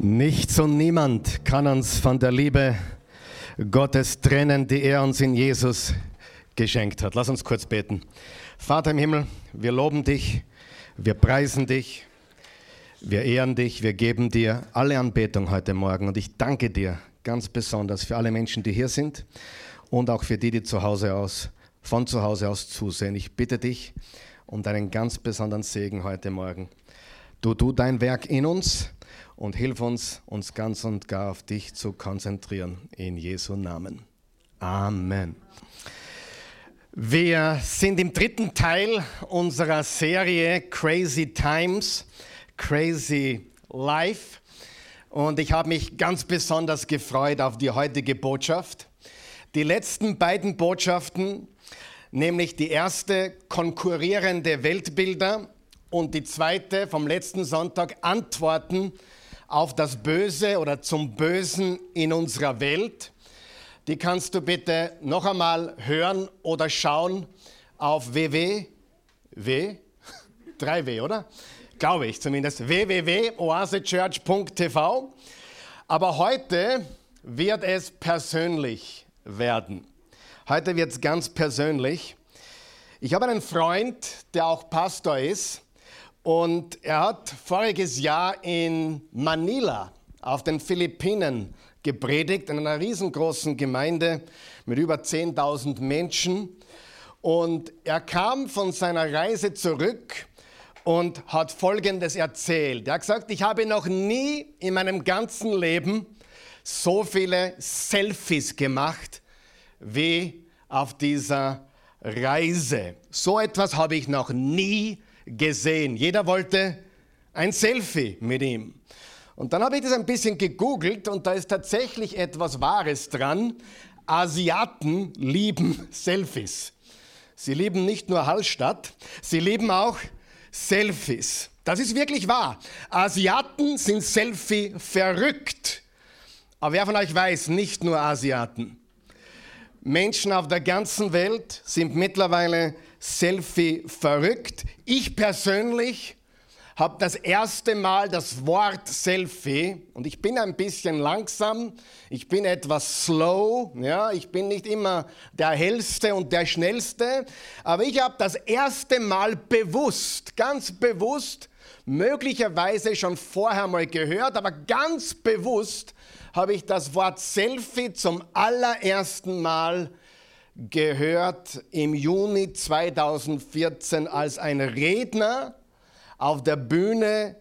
Nichts und niemand kann uns von der Liebe Gottes trennen, die er uns in Jesus geschenkt hat. Lass uns kurz beten. Vater im Himmel, wir loben dich, wir preisen dich, wir ehren dich, wir geben dir alle Anbetung heute Morgen und ich danke dir ganz besonders für alle Menschen, die hier sind und auch für die, die zu Hause aus, von zu Hause aus zusehen. Ich bitte dich um deinen ganz besonderen Segen heute Morgen. Du tu dein Werk in uns und hilf uns, uns ganz und gar auf dich zu konzentrieren. In Jesu Namen. Amen. Wir sind im dritten Teil unserer Serie Crazy Times, Crazy Life. Und ich habe mich ganz besonders gefreut auf die heutige Botschaft. Die letzten beiden Botschaften, nämlich die erste konkurrierende Weltbilder und die zweite vom letzten Sonntag Antworten auf das Böse oder zum Bösen in unserer Welt. Die kannst du bitte noch einmal hören oder schauen auf www, 3w, oder? Glaube ich zumindest, www.oasechurch.tv. Aber heute wird es persönlich werden. Heute wird es ganz persönlich. Ich habe einen Freund, der auch Pastor ist. Und er hat voriges Jahr in Manila auf den Philippinen gepredigt, in einer riesengroßen Gemeinde mit über 10.000 Menschen. Und er kam von seiner Reise zurück und hat Folgendes erzählt. Er hat gesagt, ich habe noch nie in meinem ganzen Leben so viele Selfies gemacht wie auf dieser Reise. So etwas habe ich noch nie gesehen. Jeder wollte ein Selfie mit ihm. Und dann habe ich das ein bisschen gegoogelt und da ist tatsächlich etwas Wahres dran. Asiaten lieben Selfies. Sie lieben nicht nur Hallstatt, sie lieben auch Selfies. Das ist wirklich wahr. Asiaten sind Selfie verrückt. Aber wer von euch weiß, nicht nur Asiaten. Menschen auf der ganzen Welt sind mittlerweile Selfie verrückt. Ich persönlich habe das erste Mal das Wort Selfie und ich bin ein bisschen langsam, ich bin etwas slow, ja, ich bin nicht immer der hellste und der schnellste, aber ich habe das erste Mal bewusst, ganz bewusst, möglicherweise schon vorher mal gehört, aber ganz bewusst habe ich das Wort Selfie zum allerersten Mal gehört im Juni 2014, als ein Redner auf der Bühne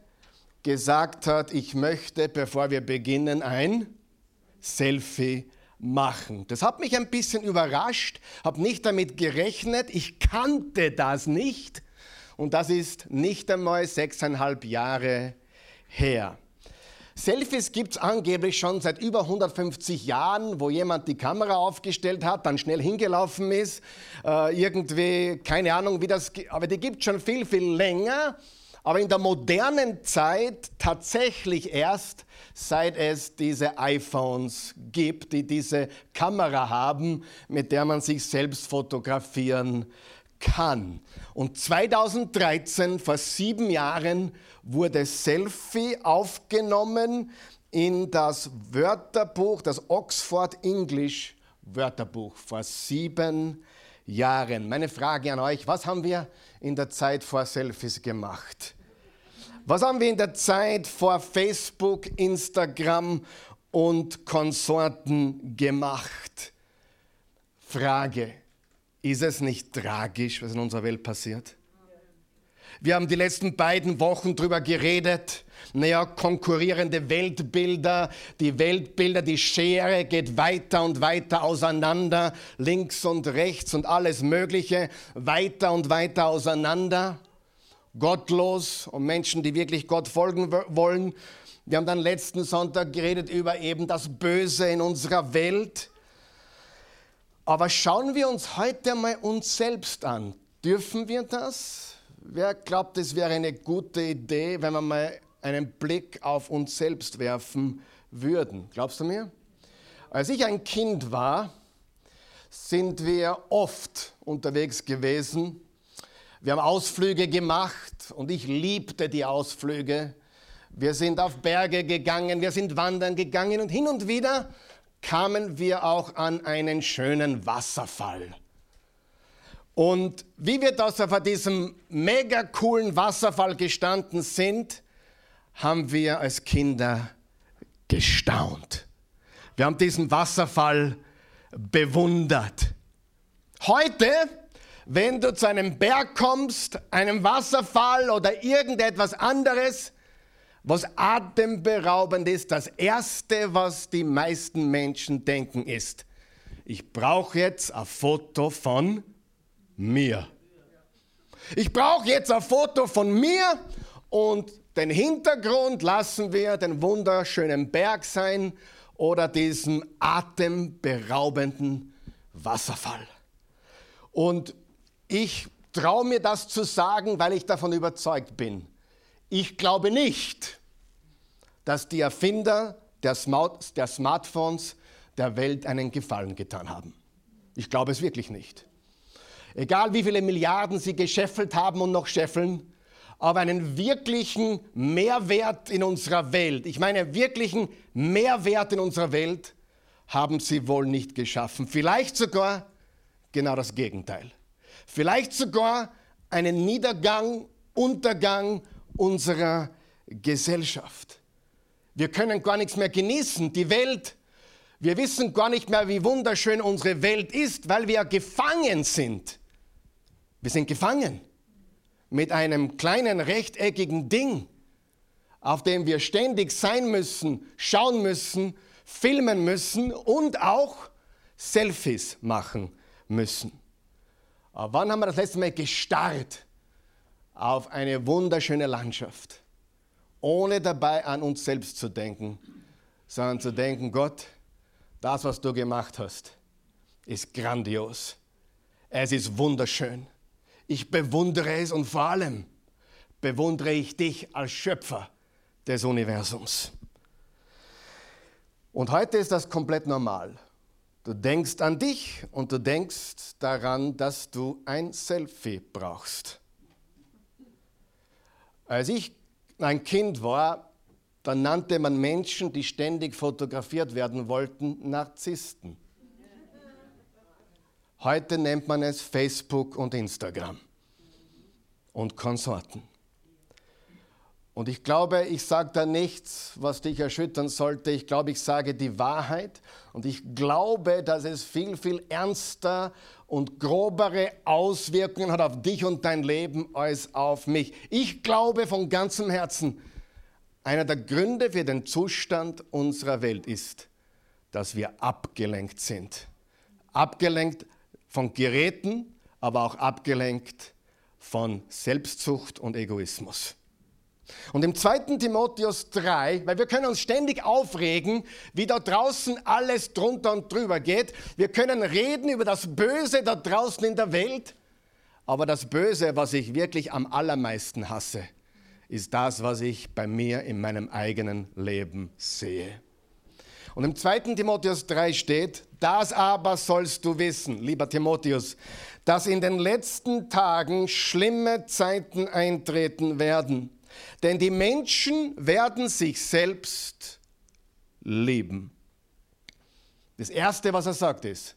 gesagt hat, ich möchte, bevor wir beginnen, ein Selfie machen. Das hat mich ein bisschen überrascht, habe nicht damit gerechnet, ich kannte das nicht und das ist nicht einmal sechseinhalb Jahre her. Selfies gibt es angeblich schon seit über 150 Jahren, wo jemand die Kamera aufgestellt hat, dann schnell hingelaufen ist, äh, irgendwie, keine Ahnung, wie das, aber die gibt es schon viel, viel länger. Aber in der modernen Zeit tatsächlich erst, seit es diese iPhones gibt, die diese Kamera haben, mit der man sich selbst fotografieren kann. Und 2013, vor sieben Jahren, wurde Selfie aufgenommen in das Wörterbuch, das Oxford English Wörterbuch vor sieben Jahren. Meine Frage an euch, was haben wir in der Zeit vor Selfies gemacht? Was haben wir in der Zeit vor Facebook, Instagram und Konsorten gemacht? Frage, ist es nicht tragisch, was in unserer Welt passiert? Wir haben die letzten beiden Wochen darüber geredet. Naja, konkurrierende Weltbilder, die Weltbilder, die Schere geht weiter und weiter auseinander, links und rechts und alles Mögliche, weiter und weiter auseinander. Gottlos und Menschen, die wirklich Gott folgen wollen. Wir haben dann letzten Sonntag geredet über eben das Böse in unserer Welt. Aber schauen wir uns heute mal uns selbst an. Dürfen wir das? Wer glaubt, es wäre eine gute Idee, wenn wir mal einen Blick auf uns selbst werfen würden? Glaubst du mir? Als ich ein Kind war, sind wir oft unterwegs gewesen. Wir haben Ausflüge gemacht und ich liebte die Ausflüge, Wir sind auf Berge gegangen, wir sind wandern gegangen und hin und wieder kamen wir auch an einen schönen Wasserfall. Und wie wir da vor diesem mega coolen Wasserfall gestanden sind, haben wir als Kinder gestaunt. Wir haben diesen Wasserfall bewundert. Heute, wenn du zu einem Berg kommst, einem Wasserfall oder irgendetwas anderes, was atemberaubend ist, das Erste, was die meisten Menschen denken, ist, ich brauche jetzt ein Foto von mir. Ich brauche jetzt ein Foto von mir und den Hintergrund lassen wir den wunderschönen Berg sein oder diesen atemberaubenden Wasserfall. Und ich traue mir das zu sagen, weil ich davon überzeugt bin. Ich glaube nicht, dass die Erfinder der, Smart der Smartphones der Welt einen Gefallen getan haben. Ich glaube es wirklich nicht. Egal wie viele Milliarden sie gescheffelt haben und noch scheffeln, aber einen wirklichen Mehrwert in unserer Welt, ich meine wirklichen Mehrwert in unserer Welt, haben sie wohl nicht geschaffen. Vielleicht sogar genau das Gegenteil. Vielleicht sogar einen Niedergang, Untergang unserer Gesellschaft. Wir können gar nichts mehr genießen. Die Welt, wir wissen gar nicht mehr, wie wunderschön unsere Welt ist, weil wir gefangen sind. Wir sind gefangen mit einem kleinen rechteckigen Ding, auf dem wir ständig sein müssen, schauen müssen, filmen müssen und auch Selfies machen müssen. Aber wann haben wir das letzte Mal gestarrt auf eine wunderschöne Landschaft, ohne dabei an uns selbst zu denken, sondern zu denken, Gott, das, was du gemacht hast, ist grandios. Es ist wunderschön. Ich bewundere es und vor allem bewundere ich dich als Schöpfer des Universums. Und heute ist das komplett normal. Du denkst an dich und du denkst daran, dass du ein Selfie brauchst. Als ich ein Kind war, dann nannte man Menschen, die ständig fotografiert werden wollten, Narzissten. Heute nennt man es Facebook und Instagram und Konsorten. Und ich glaube, ich sage da nichts, was dich erschüttern sollte. Ich glaube, ich sage die Wahrheit. Und ich glaube, dass es viel, viel ernster und grobere Auswirkungen hat auf dich und dein Leben als auf mich. Ich glaube von ganzem Herzen, einer der Gründe für den Zustand unserer Welt ist, dass wir abgelenkt sind. Abgelenkt von Geräten, aber auch abgelenkt von Selbstsucht und Egoismus. Und im 2. Timotheus 3, weil wir können uns ständig aufregen, wie da draußen alles drunter und drüber geht. Wir können reden über das Böse da draußen in der Welt, aber das Böse, was ich wirklich am allermeisten hasse, ist das, was ich bei mir in meinem eigenen Leben sehe. Und im 2. Timotheus 3 steht, das aber sollst du wissen, lieber Timotheus, dass in den letzten Tagen schlimme Zeiten eintreten werden. Denn die Menschen werden sich selbst lieben. Das Erste, was er sagt, ist,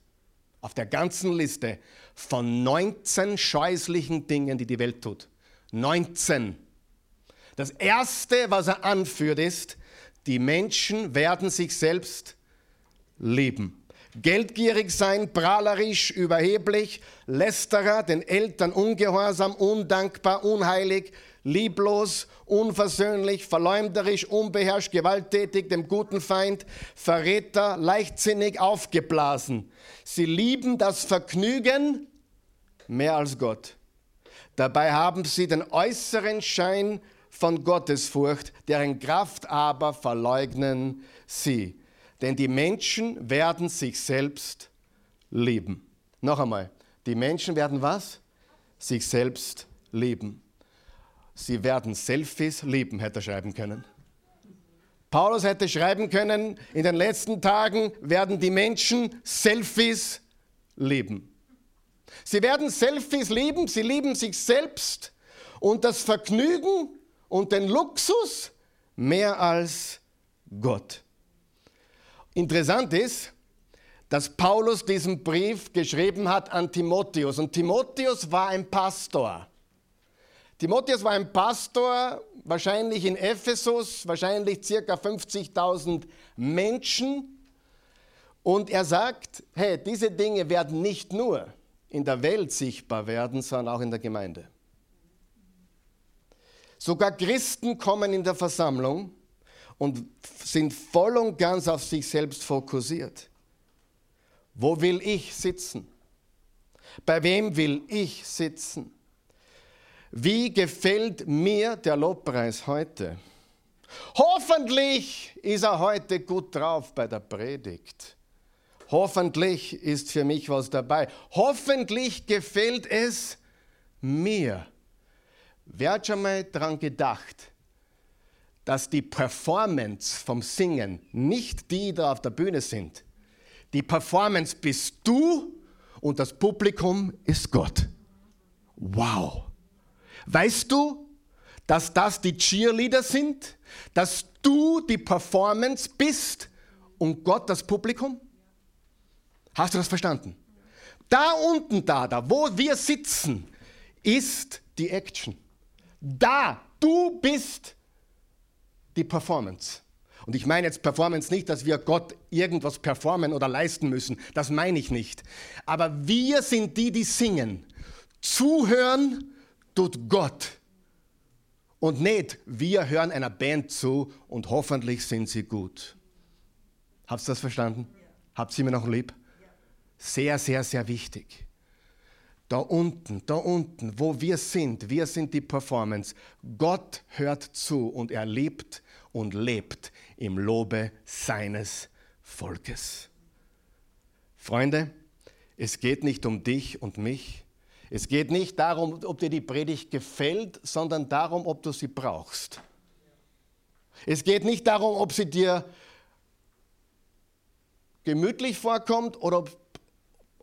auf der ganzen Liste von 19 scheußlichen Dingen, die die Welt tut. 19. Das Erste, was er anführt, ist, die Menschen werden sich selbst lieben. Geldgierig sein, prahlerisch, überheblich, lästerer, den Eltern ungehorsam, undankbar, unheilig, lieblos, unversöhnlich, verleumderisch, unbeherrscht, gewalttätig, dem guten Feind, Verräter, leichtsinnig, aufgeblasen. Sie lieben das Vergnügen mehr als Gott. Dabei haben sie den äußeren Schein von Gottesfurcht, deren Kraft aber verleugnen sie. Denn die Menschen werden sich selbst lieben. Noch einmal, die Menschen werden was? Sich selbst lieben. Sie werden Selfies lieben, hätte er schreiben können. Paulus hätte schreiben können, in den letzten Tagen werden die Menschen Selfies lieben. Sie werden Selfies lieben, sie lieben sich selbst und das Vergnügen und den Luxus mehr als Gott. Interessant ist, dass Paulus diesen Brief geschrieben hat an Timotheus. Und Timotheus war ein Pastor. Timotheus war ein Pastor, wahrscheinlich in Ephesus, wahrscheinlich circa 50.000 Menschen. Und er sagt, hey, diese Dinge werden nicht nur in der Welt sichtbar werden, sondern auch in der Gemeinde. Sogar Christen kommen in der Versammlung und sind voll und ganz auf sich selbst fokussiert. Wo will ich sitzen? Bei wem will ich sitzen? Wie gefällt mir der Lobpreis heute? Hoffentlich ist er heute gut drauf bei der Predigt. Hoffentlich ist für mich was dabei. Hoffentlich gefällt es mir. Wer hat schon mal daran gedacht, dass die Performance vom Singen nicht die, die da auf der Bühne sind, die Performance bist du und das Publikum ist Gott. Wow. Weißt du, dass das die Cheerleader sind? Dass du die Performance bist und Gott das Publikum? Hast du das verstanden? Da unten, da, da, wo wir sitzen, ist die Action. Da, du bist die Performance. Und ich meine jetzt Performance nicht, dass wir Gott irgendwas performen oder leisten müssen. Das meine ich nicht. Aber wir sind die, die singen. Zuhören tut Gott. Und nicht, wir hören einer Band zu und hoffentlich sind sie gut. Habt ihr das verstanden? Habt ihr mir noch lieb? Sehr, sehr, sehr wichtig. Da unten, da unten, wo wir sind, wir sind die Performance. Gott hört zu und er liebt und lebt im Lobe seines Volkes. Freunde, es geht nicht um dich und mich. Es geht nicht darum, ob dir die Predigt gefällt, sondern darum, ob du sie brauchst. Es geht nicht darum, ob sie dir gemütlich vorkommt oder ob,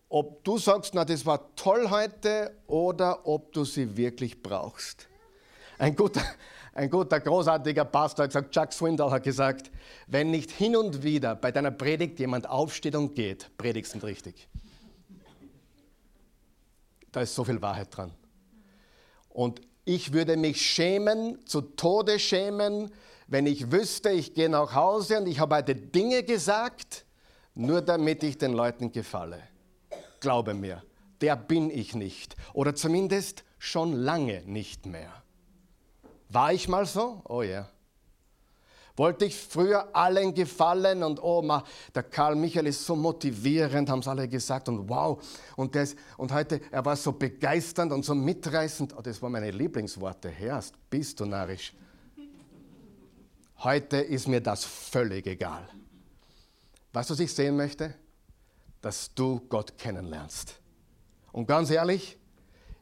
ob du sagst, na, das war toll heute oder ob du sie wirklich brauchst. Ein guter, ein guter, großartiger Pastor hat gesagt, Chuck Swindoll hat gesagt, wenn nicht hin und wieder bei deiner Predigt jemand aufsteht und geht, predigst nicht richtig. Da ist so viel Wahrheit dran. Und ich würde mich schämen, zu Tode schämen, wenn ich wüsste, ich gehe nach Hause und ich habe heute Dinge gesagt, nur damit ich den Leuten gefalle. Glaube mir, der bin ich nicht. Oder zumindest schon lange nicht mehr. War ich mal so? Oh ja. Yeah. Wollte ich früher allen gefallen und oh, der Karl Michael ist so motivierend, haben es alle gesagt und wow. Und, das, und heute, er war so begeisternd und so mitreißend. Oh, das waren meine Lieblingsworte. Herrst, bist du narrisch. Heute ist mir das völlig egal. Weißt du, was ich sehen möchte? Dass du Gott kennenlernst. Und ganz ehrlich,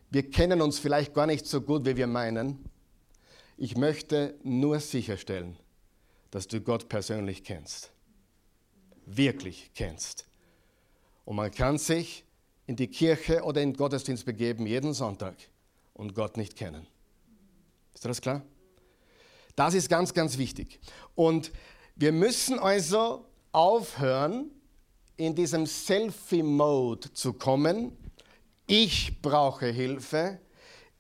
wir kennen uns vielleicht gar nicht so gut, wie wir meinen. Ich möchte nur sicherstellen, dass du Gott persönlich kennst. Wirklich kennst. Und man kann sich in die Kirche oder in den Gottesdienst begeben, jeden Sonntag, und Gott nicht kennen. Ist das klar? Das ist ganz, ganz wichtig. Und wir müssen also aufhören, in diesem Selfie-Mode zu kommen. Ich brauche Hilfe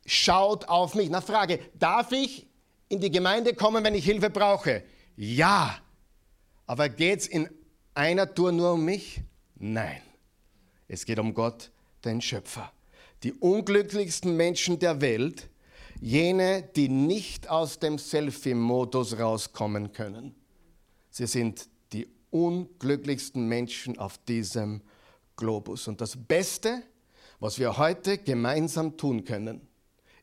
schaut auf mich. Na Frage, darf ich in die Gemeinde kommen, wenn ich Hilfe brauche? Ja. Aber geht es in einer Tour nur um mich? Nein. Es geht um Gott, den Schöpfer. Die unglücklichsten Menschen der Welt, jene, die nicht aus dem Selfie-Modus rauskommen können. Sie sind unglücklichsten Menschen auf diesem Globus. Und das Beste, was wir heute gemeinsam tun können,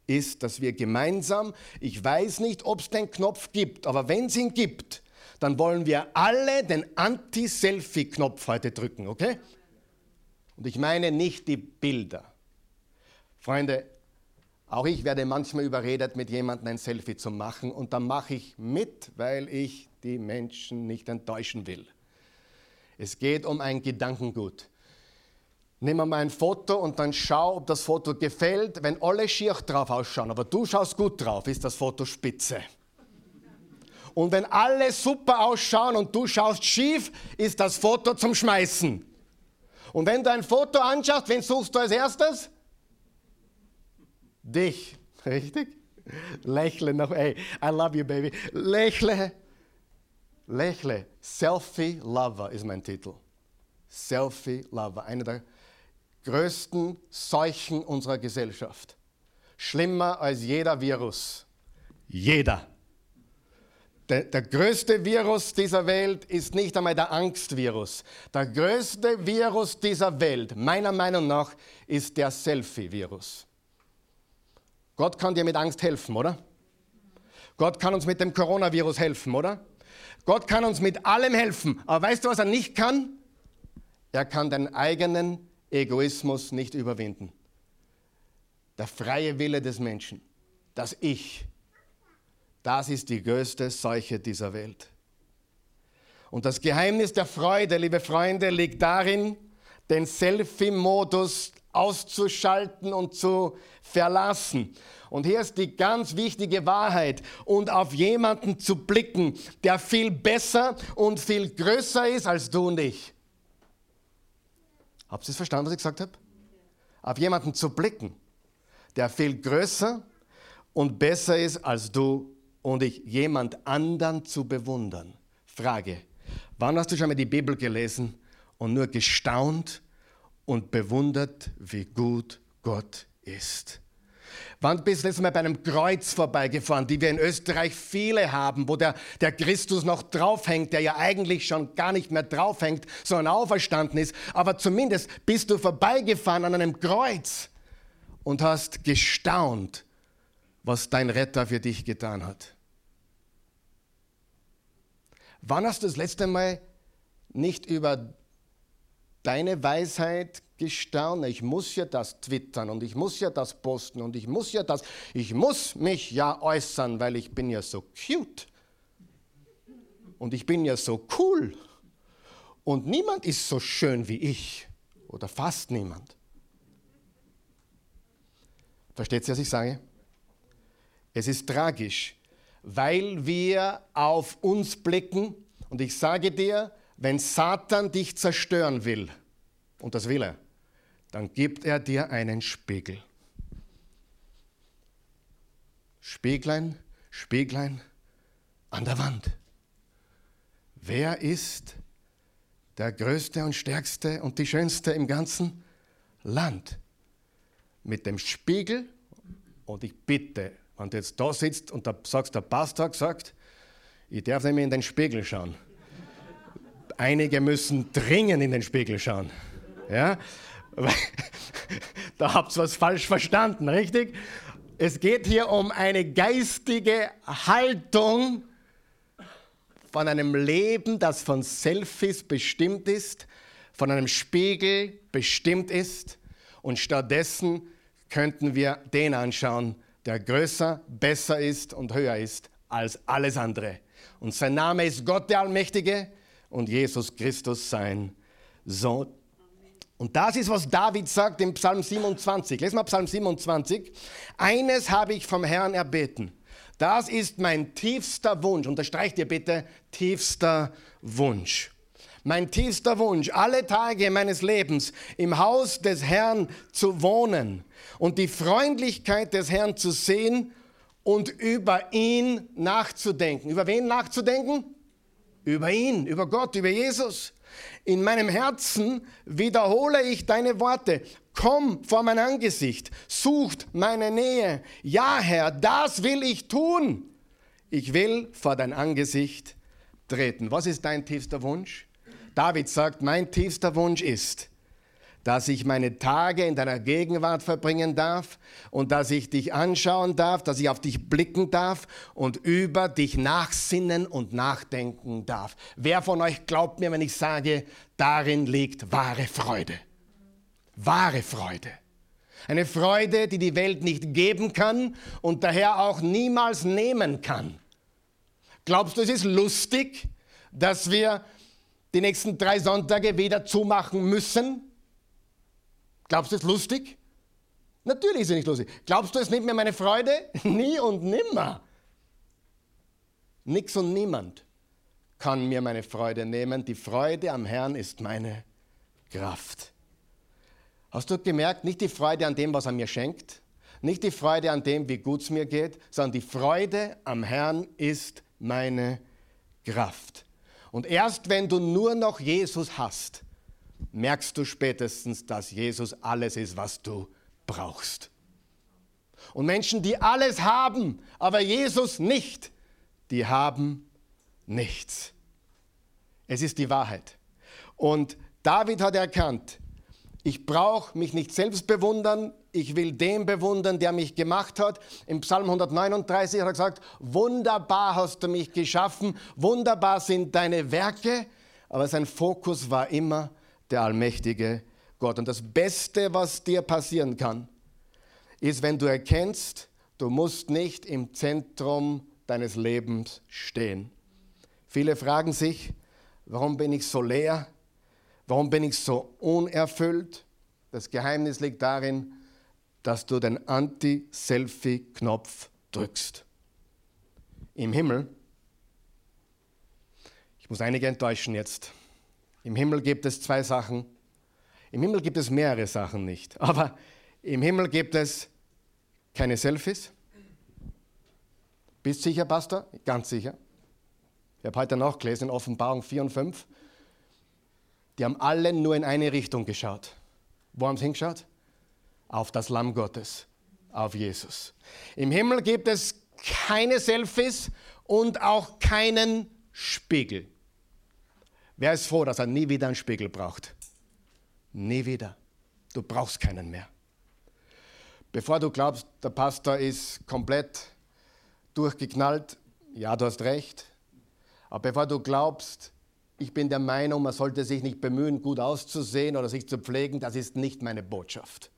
ist, dass wir gemeinsam, ich weiß nicht, ob es den Knopf gibt, aber wenn es ihn gibt, dann wollen wir alle den Anti-Selfie-Knopf heute drücken, okay? Und ich meine nicht die Bilder. Freunde, auch ich werde manchmal überredet, mit jemandem ein Selfie zu machen und dann mache ich mit, weil ich die Menschen nicht enttäuschen will. Es geht um ein Gedankengut. Nimm mal ein Foto und dann schau, ob das Foto gefällt. Wenn alle schier drauf ausschauen, aber du schaust gut drauf, ist das Foto spitze. Und wenn alle super ausschauen und du schaust schief, ist das Foto zum Schmeißen. Und wenn du ein Foto anschaust, wen suchst du als erstes? Dich. Richtig? Lächle noch. Hey, I love you, baby. Lächle. Lächle. Selfie Lover ist mein Titel. Selfie Lover. Eine der größten Seuchen unserer Gesellschaft. Schlimmer als jeder Virus. Jeder. Der, der, größte Virus dieser Welt ist nicht einmal der Angstvirus. Der größte Virus dieser Welt, meiner Meinung nach, ist der Selfie-Virus. Gott kann dir mit Angst helfen, oder? Gott kann uns mit dem Coronavirus helfen, oder? Gott kann uns mit allem helfen. Aber weißt du, was er nicht kann? Er kann deinen eigenen Egoismus nicht überwinden. Der freie Wille des Menschen, das Ich, das ist die größte Seuche dieser Welt. Und das Geheimnis der Freude, liebe Freunde, liegt darin, den Selfie-Modus auszuschalten und zu verlassen. Und hier ist die ganz wichtige Wahrheit. Und auf jemanden zu blicken, der viel besser und viel größer ist als du und ich. Habt ihr es verstanden, was ich gesagt habe? Auf jemanden zu blicken, der viel größer und besser ist als du und ich. Jemand anderen zu bewundern. Frage, wann hast du schon mal die Bibel gelesen und nur gestaunt und bewundert, wie gut Gott ist? Wann bist du letztes Mal bei einem Kreuz vorbeigefahren, die wir in Österreich viele haben, wo der, der Christus noch draufhängt, der ja eigentlich schon gar nicht mehr draufhängt, sondern auferstanden ist. Aber zumindest bist du vorbeigefahren an einem Kreuz und hast gestaunt, was dein Retter für dich getan hat. Wann hast du das letzte Mal nicht über deine Weisheit gestaunt. Ich muss ja das twittern und ich muss ja das posten und ich muss ja das, ich muss mich ja äußern, weil ich bin ja so cute. Und ich bin ja so cool. Und niemand ist so schön wie ich. Oder fast niemand. Versteht ihr, was ich sage? Es ist tragisch, weil wir auf uns blicken. Und ich sage dir, wenn Satan dich zerstören will, und das will er, dann gibt er dir einen Spiegel. Spieglein, Spieglein an der Wand. Wer ist der Größte und Stärkste und die Schönste im ganzen Land? Mit dem Spiegel, und ich bitte, wenn du jetzt da sitzt und da sagst, der Pastor sagt, ich darf nicht mehr in den Spiegel schauen. Einige müssen dringend in den Spiegel schauen. Ja? da habt ihr was falsch verstanden, richtig? Es geht hier um eine geistige Haltung von einem Leben, das von Selfies bestimmt ist, von einem Spiegel bestimmt ist. Und stattdessen könnten wir den anschauen, der größer, besser ist und höher ist als alles andere. Und sein Name ist Gott der Allmächtige und Jesus Christus sein Sohn. Und das ist, was David sagt im Psalm 27. Lesen wir Psalm 27. Eines habe ich vom Herrn erbeten. Das ist mein tiefster Wunsch. Unterstreicht ihr bitte, tiefster Wunsch. Mein tiefster Wunsch, alle Tage meines Lebens im Haus des Herrn zu wohnen und die Freundlichkeit des Herrn zu sehen und über ihn nachzudenken. Über wen nachzudenken? Über ihn, über Gott, über Jesus. In meinem Herzen wiederhole ich deine Worte. Komm vor mein Angesicht, sucht meine Nähe. Ja, Herr, das will ich tun. Ich will vor dein Angesicht treten. Was ist dein tiefster Wunsch? David sagt, mein tiefster Wunsch ist, dass ich meine Tage in deiner Gegenwart verbringen darf und dass ich dich anschauen darf, dass ich auf dich blicken darf und über dich nachsinnen und nachdenken darf. Wer von euch glaubt mir, wenn ich sage, darin liegt wahre Freude? Wahre Freude. Eine Freude, die die Welt nicht geben kann und daher auch niemals nehmen kann. Glaubst du, es ist lustig, dass wir die nächsten drei Sonntage wieder zumachen müssen? Glaubst du es lustig? Natürlich ist es nicht lustig. Glaubst du, es nimmt mir meine Freude? Nie und nimmer. Nix und niemand kann mir meine Freude nehmen. Die Freude am Herrn ist meine Kraft. Hast du gemerkt, nicht die Freude an dem, was er mir schenkt, nicht die Freude an dem, wie gut es mir geht, sondern die Freude am Herrn ist meine Kraft. Und erst wenn du nur noch Jesus hast, merkst du spätestens, dass Jesus alles ist, was du brauchst. Und Menschen, die alles haben, aber Jesus nicht, die haben nichts. Es ist die Wahrheit. Und David hat erkannt, ich brauche mich nicht selbst bewundern, ich will den bewundern, der mich gemacht hat. Im Psalm 139 hat er gesagt, wunderbar hast du mich geschaffen, wunderbar sind deine Werke, aber sein Fokus war immer der allmächtige Gott. Und das Beste, was dir passieren kann, ist, wenn du erkennst, du musst nicht im Zentrum deines Lebens stehen. Viele fragen sich, warum bin ich so leer? Warum bin ich so unerfüllt? Das Geheimnis liegt darin, dass du den Anti-Selfie-Knopf drückst. Im Himmel, ich muss einige enttäuschen jetzt, im Himmel gibt es zwei Sachen. Im Himmel gibt es mehrere Sachen nicht, aber im Himmel gibt es keine Selfies. Bist sicher, Pastor? Ganz sicher. Ich habe heute nachgelesen in Offenbarung 4 und 5. Die haben alle nur in eine Richtung geschaut. Wo haben sie hingeschaut? Auf das Lamm Gottes, auf Jesus. Im Himmel gibt es keine Selfies und auch keinen Spiegel. Wer ist froh, dass er nie wieder einen Spiegel braucht? Nie wieder. Du brauchst keinen mehr. Bevor du glaubst, der Pastor ist komplett durchgeknallt, ja, du hast recht. Aber bevor du glaubst, ich bin der Meinung, man sollte sich nicht bemühen, gut auszusehen oder sich zu pflegen, das ist nicht meine Botschaft.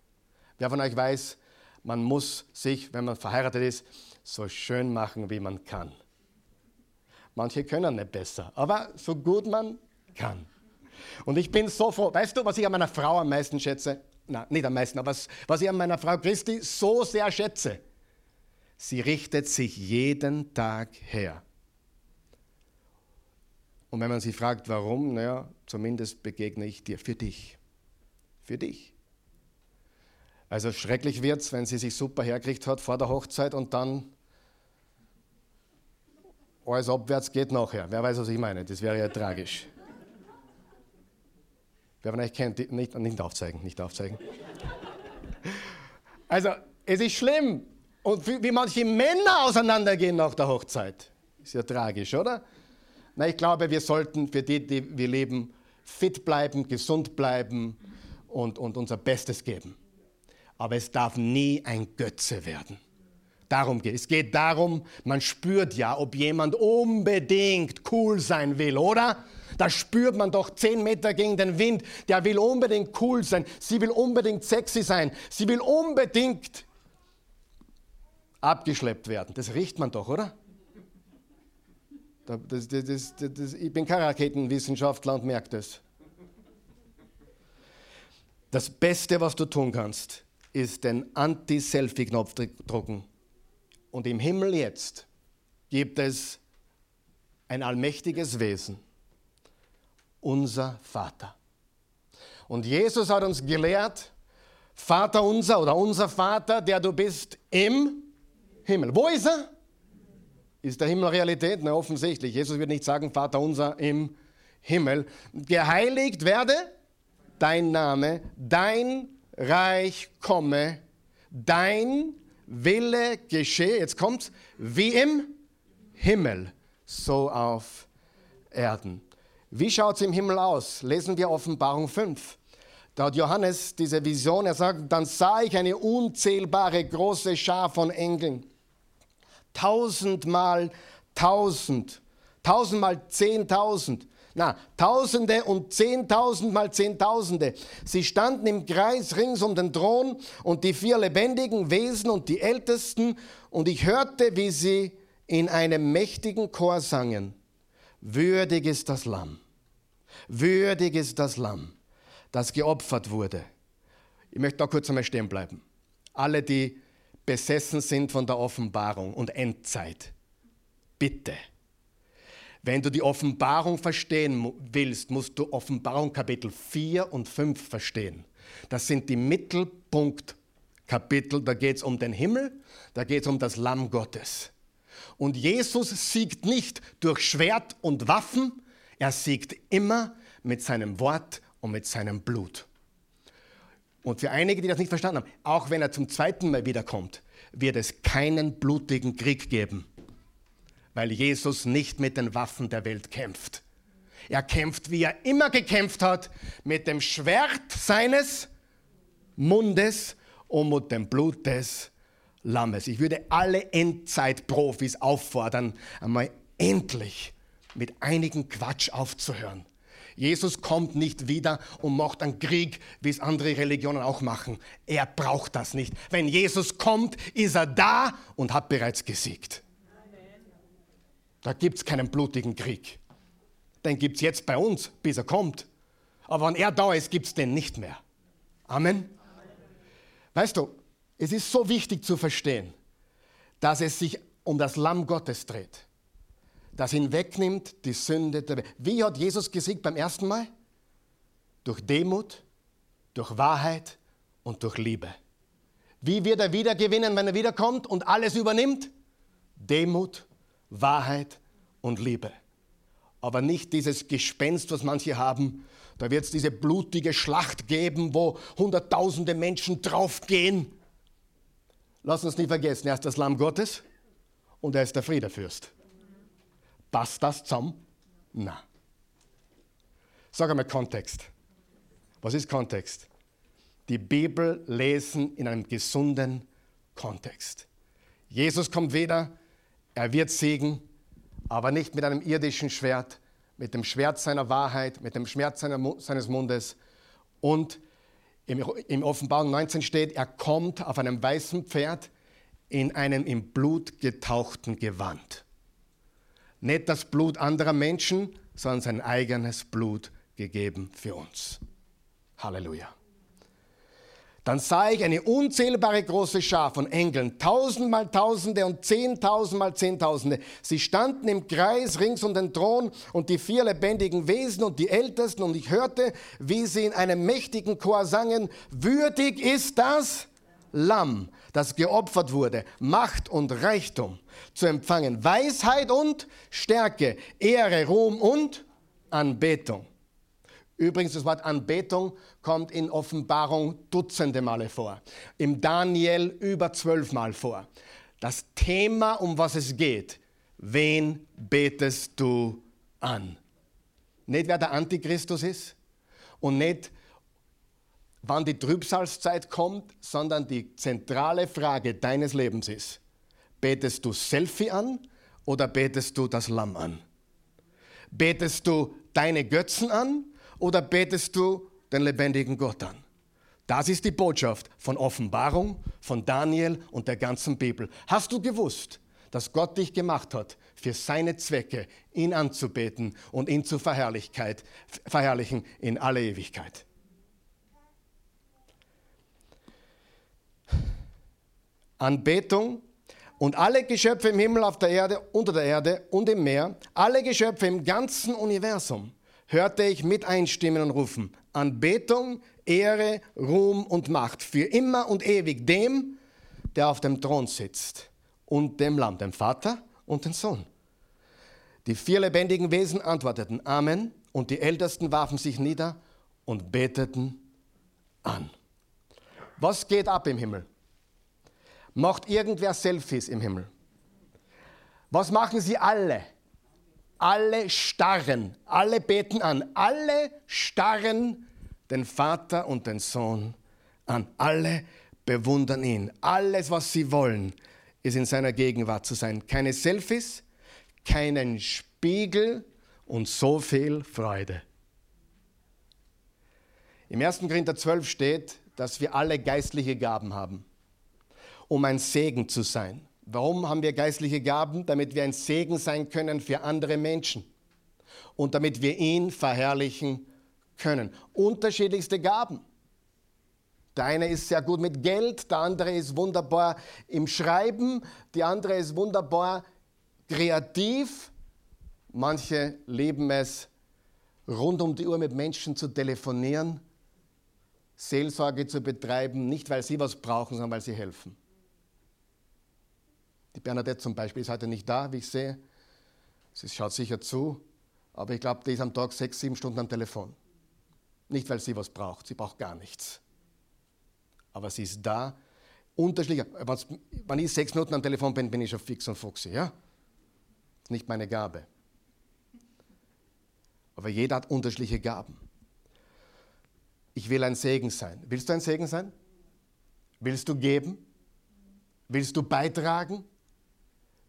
Wer von euch weiß, man muss sich, wenn man verheiratet ist, so schön machen, wie man kann. Manche können nicht besser, aber so gut man kann. Und ich bin so froh. Weißt du, was ich an meiner Frau am meisten schätze? Na, nicht am meisten, aber was, was ich an meiner Frau Christi so sehr schätze. Sie richtet sich jeden Tag her. Und wenn man sie fragt, warum, naja, zumindest begegne ich dir für dich. Für dich. Also schrecklich wird es, wenn sie sich super hergekriegt hat vor der Hochzeit und dann alles abwärts geht nachher. Wer weiß, was ich meine? Das wäre ja tragisch. Wer von euch kennt, nicht, nicht aufzeigen, nicht aufzeigen. Also, es ist schlimm. Und wie manche Männer auseinandergehen nach der Hochzeit. Ist ja tragisch, oder? Na, ich glaube, wir sollten für die, die wir leben, fit bleiben, gesund bleiben und, und unser Bestes geben. Aber es darf nie ein Götze werden. Darum geht es. Es geht darum, man spürt ja, ob jemand unbedingt cool sein will, oder? Da spürt man doch zehn Meter gegen den Wind. Der will unbedingt cool sein. Sie will unbedingt sexy sein. Sie will unbedingt abgeschleppt werden. Das riecht man doch, oder? Das, das, das, ich bin kein Raketenwissenschaftler und merke das. Das Beste, was du tun kannst, ist den Anti-Selfie-Knopf drucken. Und im Himmel jetzt gibt es ein allmächtiges Wesen, unser Vater. Und Jesus hat uns gelehrt, Vater unser oder unser Vater, der du bist im Himmel. Wo ist er? Ist der Himmel Realität? Na, offensichtlich. Jesus wird nicht sagen, Vater unser im Himmel. Geheiligt werde dein Name, dein Reich komme, dein Wille geschehe. Jetzt kommt's, wie im Himmel, so auf Erden. Wie schaut es im Himmel aus? Lesen wir Offenbarung 5. Da hat Johannes diese Vision, er sagt, dann sah ich eine unzählbare große Schar von Engeln tausendmal tausend, tausendmal zehntausend, na, Tausende und Zehntausendmal Zehntausende. Sie standen im Kreis rings um den Thron und die vier lebendigen Wesen und die Ältesten, und ich hörte, wie sie in einem mächtigen Chor sangen. Würdig ist das Lamm, würdig ist das Lamm, das geopfert wurde. Ich möchte da kurz einmal stehen bleiben. Alle, die besessen sind von der Offenbarung und Endzeit. Bitte, Wenn du die Offenbarung verstehen willst, musst du Offenbarung Kapitel 4 und 5 verstehen. Das sind die Mittelpunktkapitel. Da geht es um den Himmel, da geht es um das Lamm Gottes. Und Jesus siegt nicht durch Schwert und Waffen, er siegt immer mit seinem Wort und mit seinem Blut. Und für einige, die das nicht verstanden haben, auch wenn er zum zweiten Mal wiederkommt, wird es keinen blutigen Krieg geben, weil Jesus nicht mit den Waffen der Welt kämpft. Er kämpft, wie er immer gekämpft hat, mit dem Schwert seines Mundes und mit dem Blut des Lammes. Ich würde alle Endzeitprofis auffordern, einmal endlich mit einigen Quatsch aufzuhören. Jesus kommt nicht wieder und macht einen Krieg, wie es andere Religionen auch machen. Er braucht das nicht. Wenn Jesus kommt, ist er da und hat bereits gesiegt. Da gibt es keinen blutigen Krieg. Den gibt es jetzt bei uns, bis er kommt. Aber wenn er da ist, gibt es den nicht mehr. Amen. Weißt du, es ist so wichtig zu verstehen, dass es sich um das Lamm Gottes dreht das hinwegnimmt die Sünde der Welt. Wie hat Jesus gesiegt beim ersten Mal? Durch Demut, durch Wahrheit und durch Liebe. Wie wird er wieder gewinnen, wenn er wiederkommt und alles übernimmt? Demut, Wahrheit und Liebe. Aber nicht dieses Gespenst, was manche haben. Da wird es diese blutige Schlacht geben, wo hunderttausende Menschen draufgehen. Lass uns nicht vergessen, er ist das Lamm Gottes und er ist der Friedefürst. Passt das zusammen? Na. Sag einmal Kontext. Was ist Kontext? Die Bibel lesen in einem gesunden Kontext. Jesus kommt wieder, er wird siegen, aber nicht mit einem irdischen Schwert, mit dem Schwert seiner Wahrheit, mit dem Schmerz seiner, seines Mundes. Und im, im Offenbarung 19 steht, er kommt auf einem weißen Pferd in einem im Blut getauchten Gewand. Nicht das Blut anderer Menschen, sondern sein eigenes Blut gegeben für uns. Halleluja. Dann sah ich eine unzählbare große Schar von Engeln, tausendmal Tausende und zehntausendmal Zehntausende. Sie standen im Kreis rings um den Thron und die vier lebendigen Wesen und die Ältesten. Und ich hörte, wie sie in einem mächtigen Chor sangen, würdig ist das Lamm, das geopfert wurde, Macht und Reichtum zu empfangen, Weisheit und Stärke, Ehre, Ruhm und Anbetung. Übrigens, das Wort Anbetung kommt in Offenbarung dutzende Male vor, im Daniel über zwölf Mal vor. Das Thema, um was es geht, wen betest du an? Nicht wer der Antichristus ist und nicht wann die Trübsalzeit kommt, sondern die zentrale Frage deines Lebens ist, betest du Selfie an oder betest du das Lamm an? Betest du deine Götzen an oder betest du den lebendigen Gott an? Das ist die Botschaft von Offenbarung, von Daniel und der ganzen Bibel. Hast du gewusst, dass Gott dich gemacht hat, für seine Zwecke ihn anzubeten und ihn zu verherrlichen in alle Ewigkeit? Anbetung und alle Geschöpfe im Himmel, auf der Erde, unter der Erde und im Meer, alle Geschöpfe im ganzen Universum, hörte ich mit einstimmen und rufen, Anbetung, Ehre, Ruhm und Macht für immer und ewig dem, der auf dem Thron sitzt und dem Lamm, dem Vater und dem Sohn. Die vier lebendigen Wesen antworteten Amen und die Ältesten warfen sich nieder und beteten an. Was geht ab im Himmel? Macht irgendwer Selfies im Himmel? Was machen sie alle? Alle starren, alle beten an, alle starren den Vater und den Sohn an, alle bewundern ihn. Alles, was sie wollen, ist in seiner Gegenwart zu sein. Keine Selfies, keinen Spiegel und so viel Freude. Im 1. Korinther 12 steht, dass wir alle geistliche Gaben haben um ein Segen zu sein. Warum haben wir geistliche Gaben? Damit wir ein Segen sein können für andere Menschen und damit wir ihn verherrlichen können. Unterschiedlichste Gaben. Der eine ist sehr gut mit Geld, der andere ist wunderbar im Schreiben, die andere ist wunderbar kreativ Manche lieben es, rund um die Uhr mit Menschen zu telefonieren, Seelsorge zu betreiben, nicht weil sie was brauchen, sondern weil sie helfen. Die Bernadette zum Beispiel ist heute nicht da, wie ich sehe. Sie schaut sicher zu, aber ich glaube, die ist am Tag sechs, sieben Stunden am Telefon. Nicht, weil sie was braucht, sie braucht gar nichts. Aber sie ist da. Unterschiedlich. Wenn ich sechs Minuten am Telefon bin, bin ich schon fix und fuchsig. Ja? Das ist nicht meine Gabe. Aber jeder hat unterschiedliche Gaben. Ich will ein Segen sein. Willst du ein Segen sein? Willst du geben? Willst du beitragen?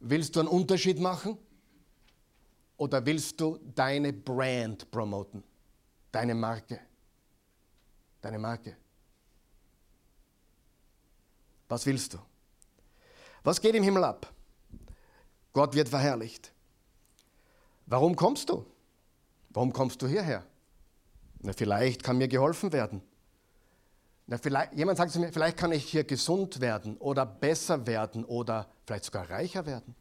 Willst du einen Unterschied machen? Oder willst du deine Brand promoten? Deine Marke? Deine Marke? Was willst du? Was geht im Himmel ab? Gott wird verherrlicht. Warum kommst du? Warum kommst du hierher? Na, vielleicht kann mir geholfen werden. Na, vielleicht, jemand sagt zu mir, vielleicht kann ich hier gesund werden oder besser werden oder vielleicht sogar reicher werden.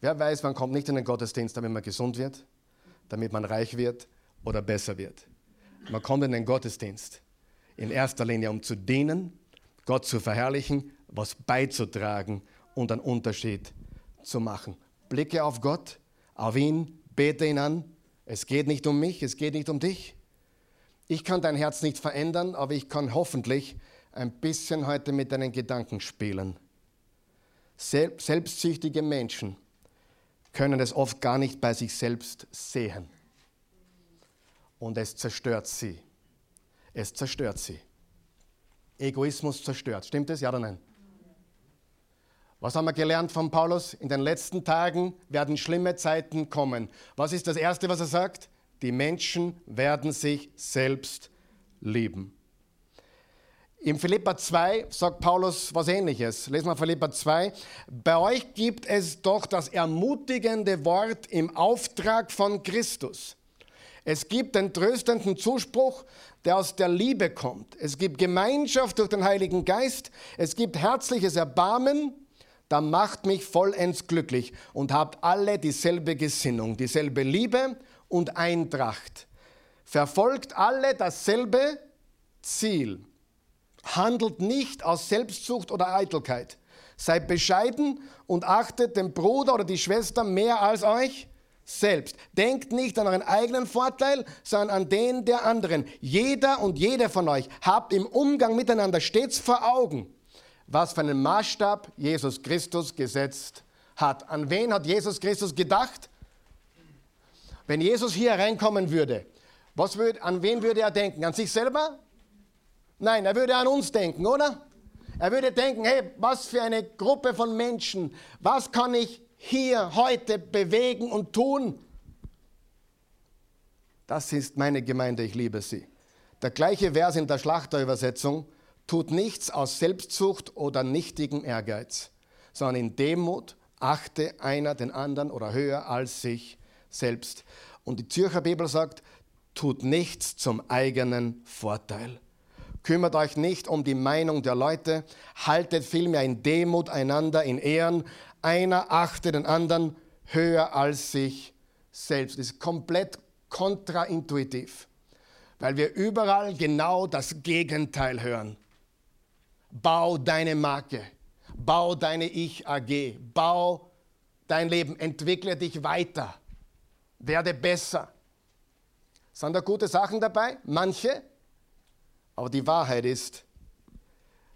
Wer weiß, man kommt nicht in den Gottesdienst, damit man gesund wird, damit man reich wird oder besser wird. Man kommt in den Gottesdienst in erster Linie, um zu dienen, Gott zu verherrlichen, was beizutragen und einen Unterschied zu machen. Blicke auf Gott, auf ihn, bete ihn an. Es geht nicht um mich, es geht nicht um dich. Ich kann dein Herz nicht verändern, aber ich kann hoffentlich ein bisschen heute mit deinen Gedanken spielen. Selbstsüchtige Menschen können es oft gar nicht bei sich selbst sehen. Und es zerstört sie. Es zerstört sie. Egoismus zerstört. Stimmt es? Ja oder nein? Was haben wir gelernt von Paulus? In den letzten Tagen werden schlimme Zeiten kommen. Was ist das Erste, was er sagt? Die Menschen werden sich selbst lieben. Im Philippa 2 sagt Paulus was ähnliches. Lesen wir Philippa 2. Bei euch gibt es doch das ermutigende Wort im Auftrag von Christus. Es gibt den tröstenden Zuspruch, der aus der Liebe kommt. Es gibt Gemeinschaft durch den Heiligen Geist. Es gibt herzliches Erbarmen. Da macht mich vollends glücklich und habt alle dieselbe Gesinnung, dieselbe Liebe und Eintracht. Verfolgt alle dasselbe Ziel Handelt nicht aus Selbstsucht oder Eitelkeit. Seid bescheiden und achtet den Bruder oder die Schwester mehr als euch selbst. Denkt nicht an euren eigenen Vorteil, sondern an den der anderen. Jeder und jede von euch habt im Umgang miteinander stets vor Augen, was für einen Maßstab Jesus Christus gesetzt hat. An wen hat Jesus Christus gedacht? Wenn Jesus hier reinkommen würde, was würd, an wen würde er denken? An sich selber? Nein, er würde an uns denken, oder? Er würde denken, hey, was für eine Gruppe von Menschen, was kann ich hier heute bewegen und tun? Das ist meine Gemeinde, ich liebe sie. Der gleiche Vers in der Schlachterübersetzung tut nichts aus Selbstsucht oder nichtigem Ehrgeiz, sondern in Demut achte einer den anderen oder höher als sich selbst. Und die Zürcher Bibel sagt, tut nichts zum eigenen Vorteil. Kümmert euch nicht um die Meinung der Leute, haltet vielmehr in Demut einander in Ehren. Einer achte den anderen höher als sich selbst. Das ist komplett kontraintuitiv, weil wir überall genau das Gegenteil hören. Bau deine Marke, bau deine Ich-AG, bau dein Leben, entwickle dich weiter, werde besser. Sind da gute Sachen dabei? Manche, aber die Wahrheit ist,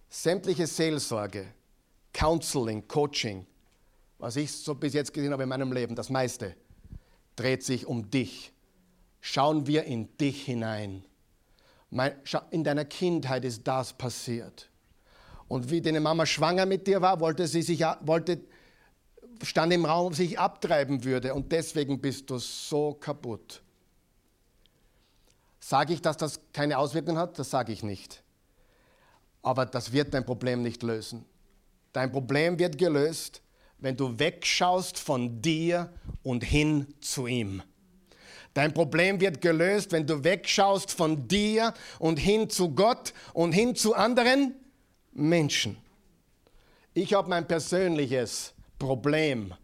sämtliche Seelsorge, Counseling, Coaching, was ich so bis jetzt gesehen habe in meinem Leben, das meiste, dreht sich um dich. Schauen wir in dich hinein. In deiner Kindheit ist das passiert. Und wie deine Mama schwanger mit dir war, wollte sie sich, wollte, stand im Raum, sich abtreiben würde. Und deswegen bist du so kaputt. Sage ich, dass das keine Auswirkungen hat? Das sage ich nicht. Aber das wird dein Problem nicht lösen. Dein Problem wird gelöst, wenn du wegschaust von dir und hin zu ihm. Dein Problem wird gelöst, wenn du wegschaust von dir und hin zu Gott und hin zu anderen Menschen. Ich habe mein persönliches Problem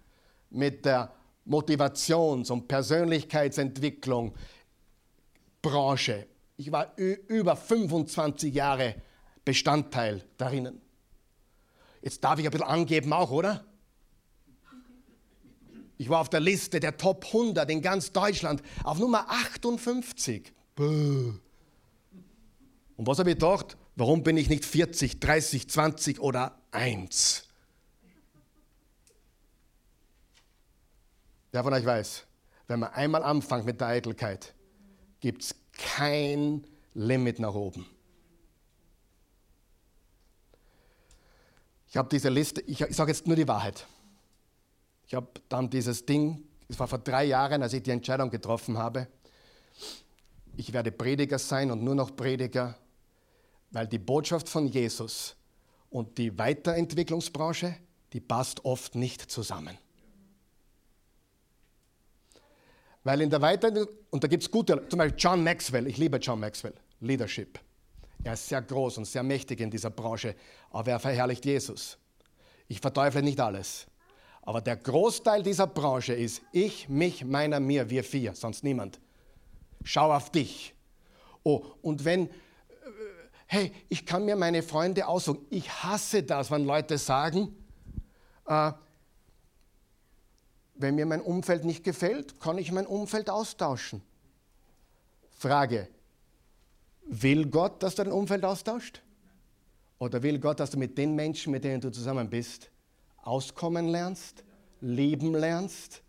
mit der Motivations- und Persönlichkeitsentwicklung Branche. Ich war über 25 Jahre Bestandteil darin. Jetzt darf ich ein bisschen angeben auch, oder? Ich war auf der Liste der Top 100 in ganz Deutschland auf Nummer 58. Und was habe ich gedacht? Warum bin ich nicht 40, 30, 20 oder 1? Wer von euch weiß, wenn man einmal anfängt mit der Eitelkeit, gibt es kein Limit nach oben. Ich habe diese Liste, ich, ich sage jetzt nur die Wahrheit. Ich habe dann dieses Ding, es war vor drei Jahren, als ich die Entscheidung getroffen habe, ich werde Prediger sein und nur noch Prediger, weil die Botschaft von Jesus und die Weiterentwicklungsbranche, die passt oft nicht zusammen. Weil in der Weiterentwicklung, und da gibt es gute, zum Beispiel John Maxwell, ich liebe John Maxwell, Leadership. Er ist sehr groß und sehr mächtig in dieser Branche, aber er verherrlicht Jesus. Ich verteufle nicht alles. Aber der Großteil dieser Branche ist ich, mich, meiner, mir, wir vier, sonst niemand. Schau auf dich. Oh, und wenn, äh, hey, ich kann mir meine Freunde aussuchen. Ich hasse das, wenn Leute sagen, äh, wenn mir mein Umfeld nicht gefällt, kann ich mein Umfeld austauschen. Frage, will Gott, dass du dein Umfeld austauscht? Oder will Gott, dass du mit den Menschen, mit denen du zusammen bist, auskommen lernst, leben lernst.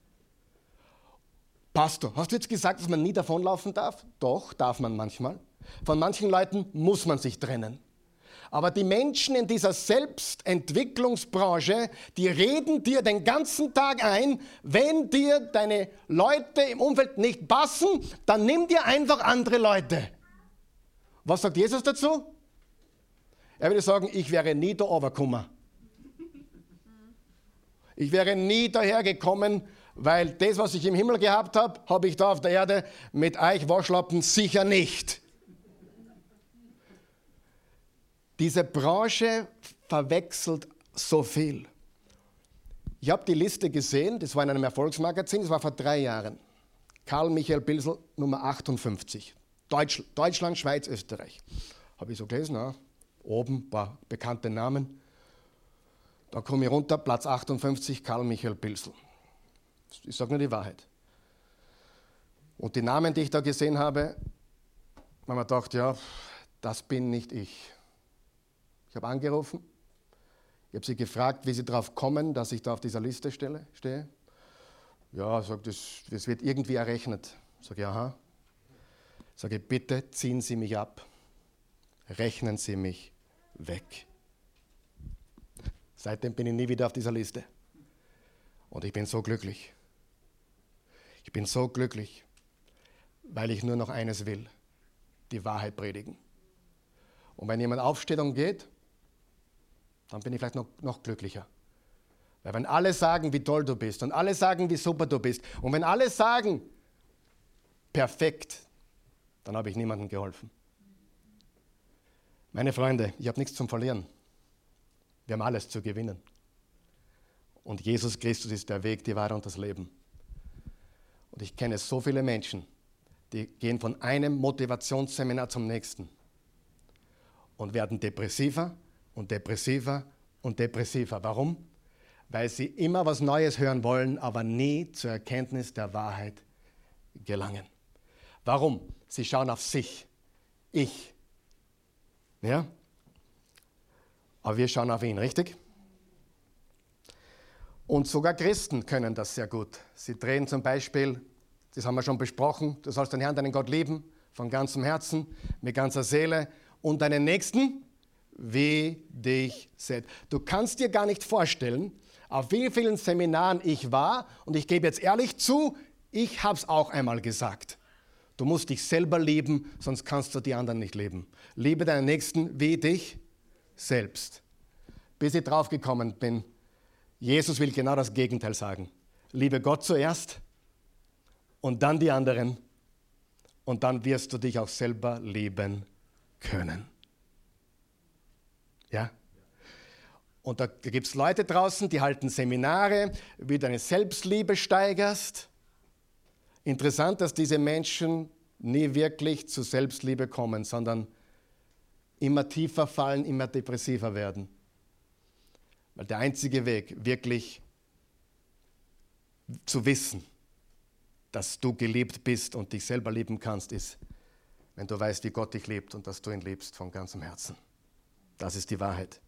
Pastor, hast du jetzt gesagt, dass man nie davonlaufen darf? Doch, darf man manchmal. Von manchen Leuten muss man sich trennen. Aber die Menschen in dieser Selbstentwicklungsbranche, die reden dir den ganzen Tag ein, wenn dir deine Leute im Umfeld nicht passen, dann nimm dir einfach andere Leute. Was sagt Jesus dazu? Er würde sagen, ich wäre nie der Overkummer. Ich wäre nie dahergekommen, weil das, was ich im Himmel gehabt habe, habe ich da auf der Erde mit euch Waschlappen sicher nicht. Diese Branche verwechselt so viel. Ich habe die Liste gesehen, das war in einem Erfolgsmagazin, das war vor drei Jahren. Karl Michael Bilsel, Nummer 58. Deutsch, Deutschland, Schweiz, Österreich. Habe ich so gelesen, ja. oben ein paar bekannte Namen. Da komme ich runter, Platz 58, Karl Michael Pilsel. Ich sage nur die Wahrheit. Und die Namen, die ich da gesehen habe, haben wir gedacht, ja, das bin nicht ich. Ich habe angerufen, ich habe sie gefragt, wie sie darauf kommen, dass ich da auf dieser Liste stelle, stehe. Ja, sagt, das, das wird irgendwie errechnet. Sage ich, aha. Sage bitte ziehen Sie mich ab, rechnen Sie mich weg. Seitdem bin ich nie wieder auf dieser Liste. Und ich bin so glücklich. Ich bin so glücklich, weil ich nur noch eines will, die Wahrheit predigen. Und wenn jemand aufsteht und geht, dann bin ich vielleicht noch, noch glücklicher. Weil wenn alle sagen, wie toll du bist und alle sagen, wie super du bist und wenn alle sagen, perfekt, dann habe ich niemandem geholfen. Meine Freunde, ich habe nichts zum Verlieren. Wir haben alles zu gewinnen. Und Jesus Christus ist der Weg, die Wahrheit und das Leben. Und ich kenne so viele Menschen, die gehen von einem Motivationsseminar zum nächsten und werden depressiver und depressiver und depressiver. Warum? Weil sie immer was Neues hören wollen, aber nie zur Erkenntnis der Wahrheit gelangen. Warum? Sie schauen auf sich. Ich. Ja? Aber wir schauen auf ihn, richtig? Und sogar Christen können das sehr gut. Sie drehen zum Beispiel, das haben wir schon besprochen, du sollst den Herrn, deinen Gott lieben, von ganzem Herzen, mit ganzer Seele und deinen Nächsten wie dich selbst. Du kannst dir gar nicht vorstellen, auf wie vielen Seminaren ich war und ich gebe jetzt ehrlich zu, ich habe es auch einmal gesagt. Du musst dich selber lieben, sonst kannst du die anderen nicht lieben. Liebe deinen Nächsten wie dich selbst. Bis ich draufgekommen bin, Jesus will genau das Gegenteil sagen. Liebe Gott zuerst und dann die anderen und dann wirst du dich auch selber lieben können. Ja? Und da gibt es Leute draußen, die halten Seminare, wie du deine Selbstliebe steigerst. Interessant, dass diese Menschen nie wirklich zu Selbstliebe kommen, sondern immer tiefer fallen, immer depressiver werden. Weil der einzige Weg, wirklich zu wissen, dass du geliebt bist und dich selber lieben kannst, ist, wenn du weißt, wie Gott dich liebt und dass du ihn liebst von ganzem Herzen. Das ist die Wahrheit.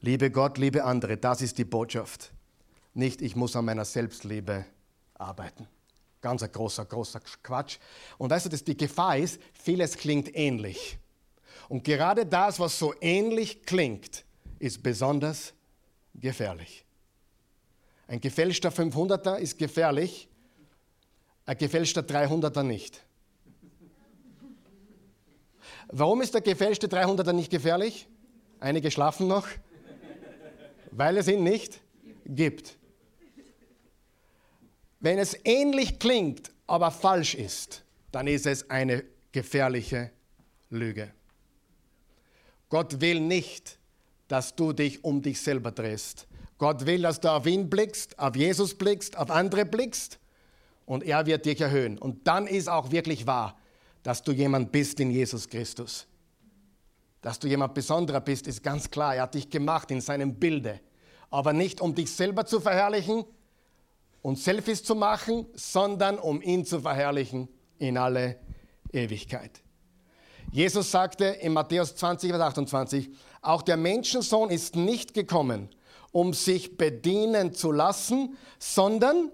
Liebe Gott, liebe andere, das ist die Botschaft. Nicht, ich muss an meiner Selbstliebe arbeiten. Ganz ein großer, großer Quatsch. Und weißt du, dass die Gefahr ist, vieles klingt ähnlich. Und gerade das, was so ähnlich klingt, ist besonders gefährlich. Ein gefälschter 500er ist gefährlich, ein gefälschter 300er nicht. Warum ist der gefälschte 300er nicht gefährlich? Einige schlafen noch, weil es ihn nicht gibt. Wenn es ähnlich klingt, aber falsch ist, dann ist es eine gefährliche Lüge. Gott will nicht, dass du dich um dich selber drehst. Gott will, dass du auf ihn blickst, auf Jesus blickst, auf andere blickst und er wird dich erhöhen. Und dann ist auch wirklich wahr, dass du jemand bist in Jesus Christus. Dass du jemand Besonderer bist, ist ganz klar. Er hat dich gemacht in seinem Bilde. Aber nicht um dich selber zu verherrlichen, und Selfies zu machen, sondern um ihn zu verherrlichen in alle Ewigkeit. Jesus sagte in Matthäus 20, Vers 28, auch der Menschensohn ist nicht gekommen, um sich bedienen zu lassen, sondern,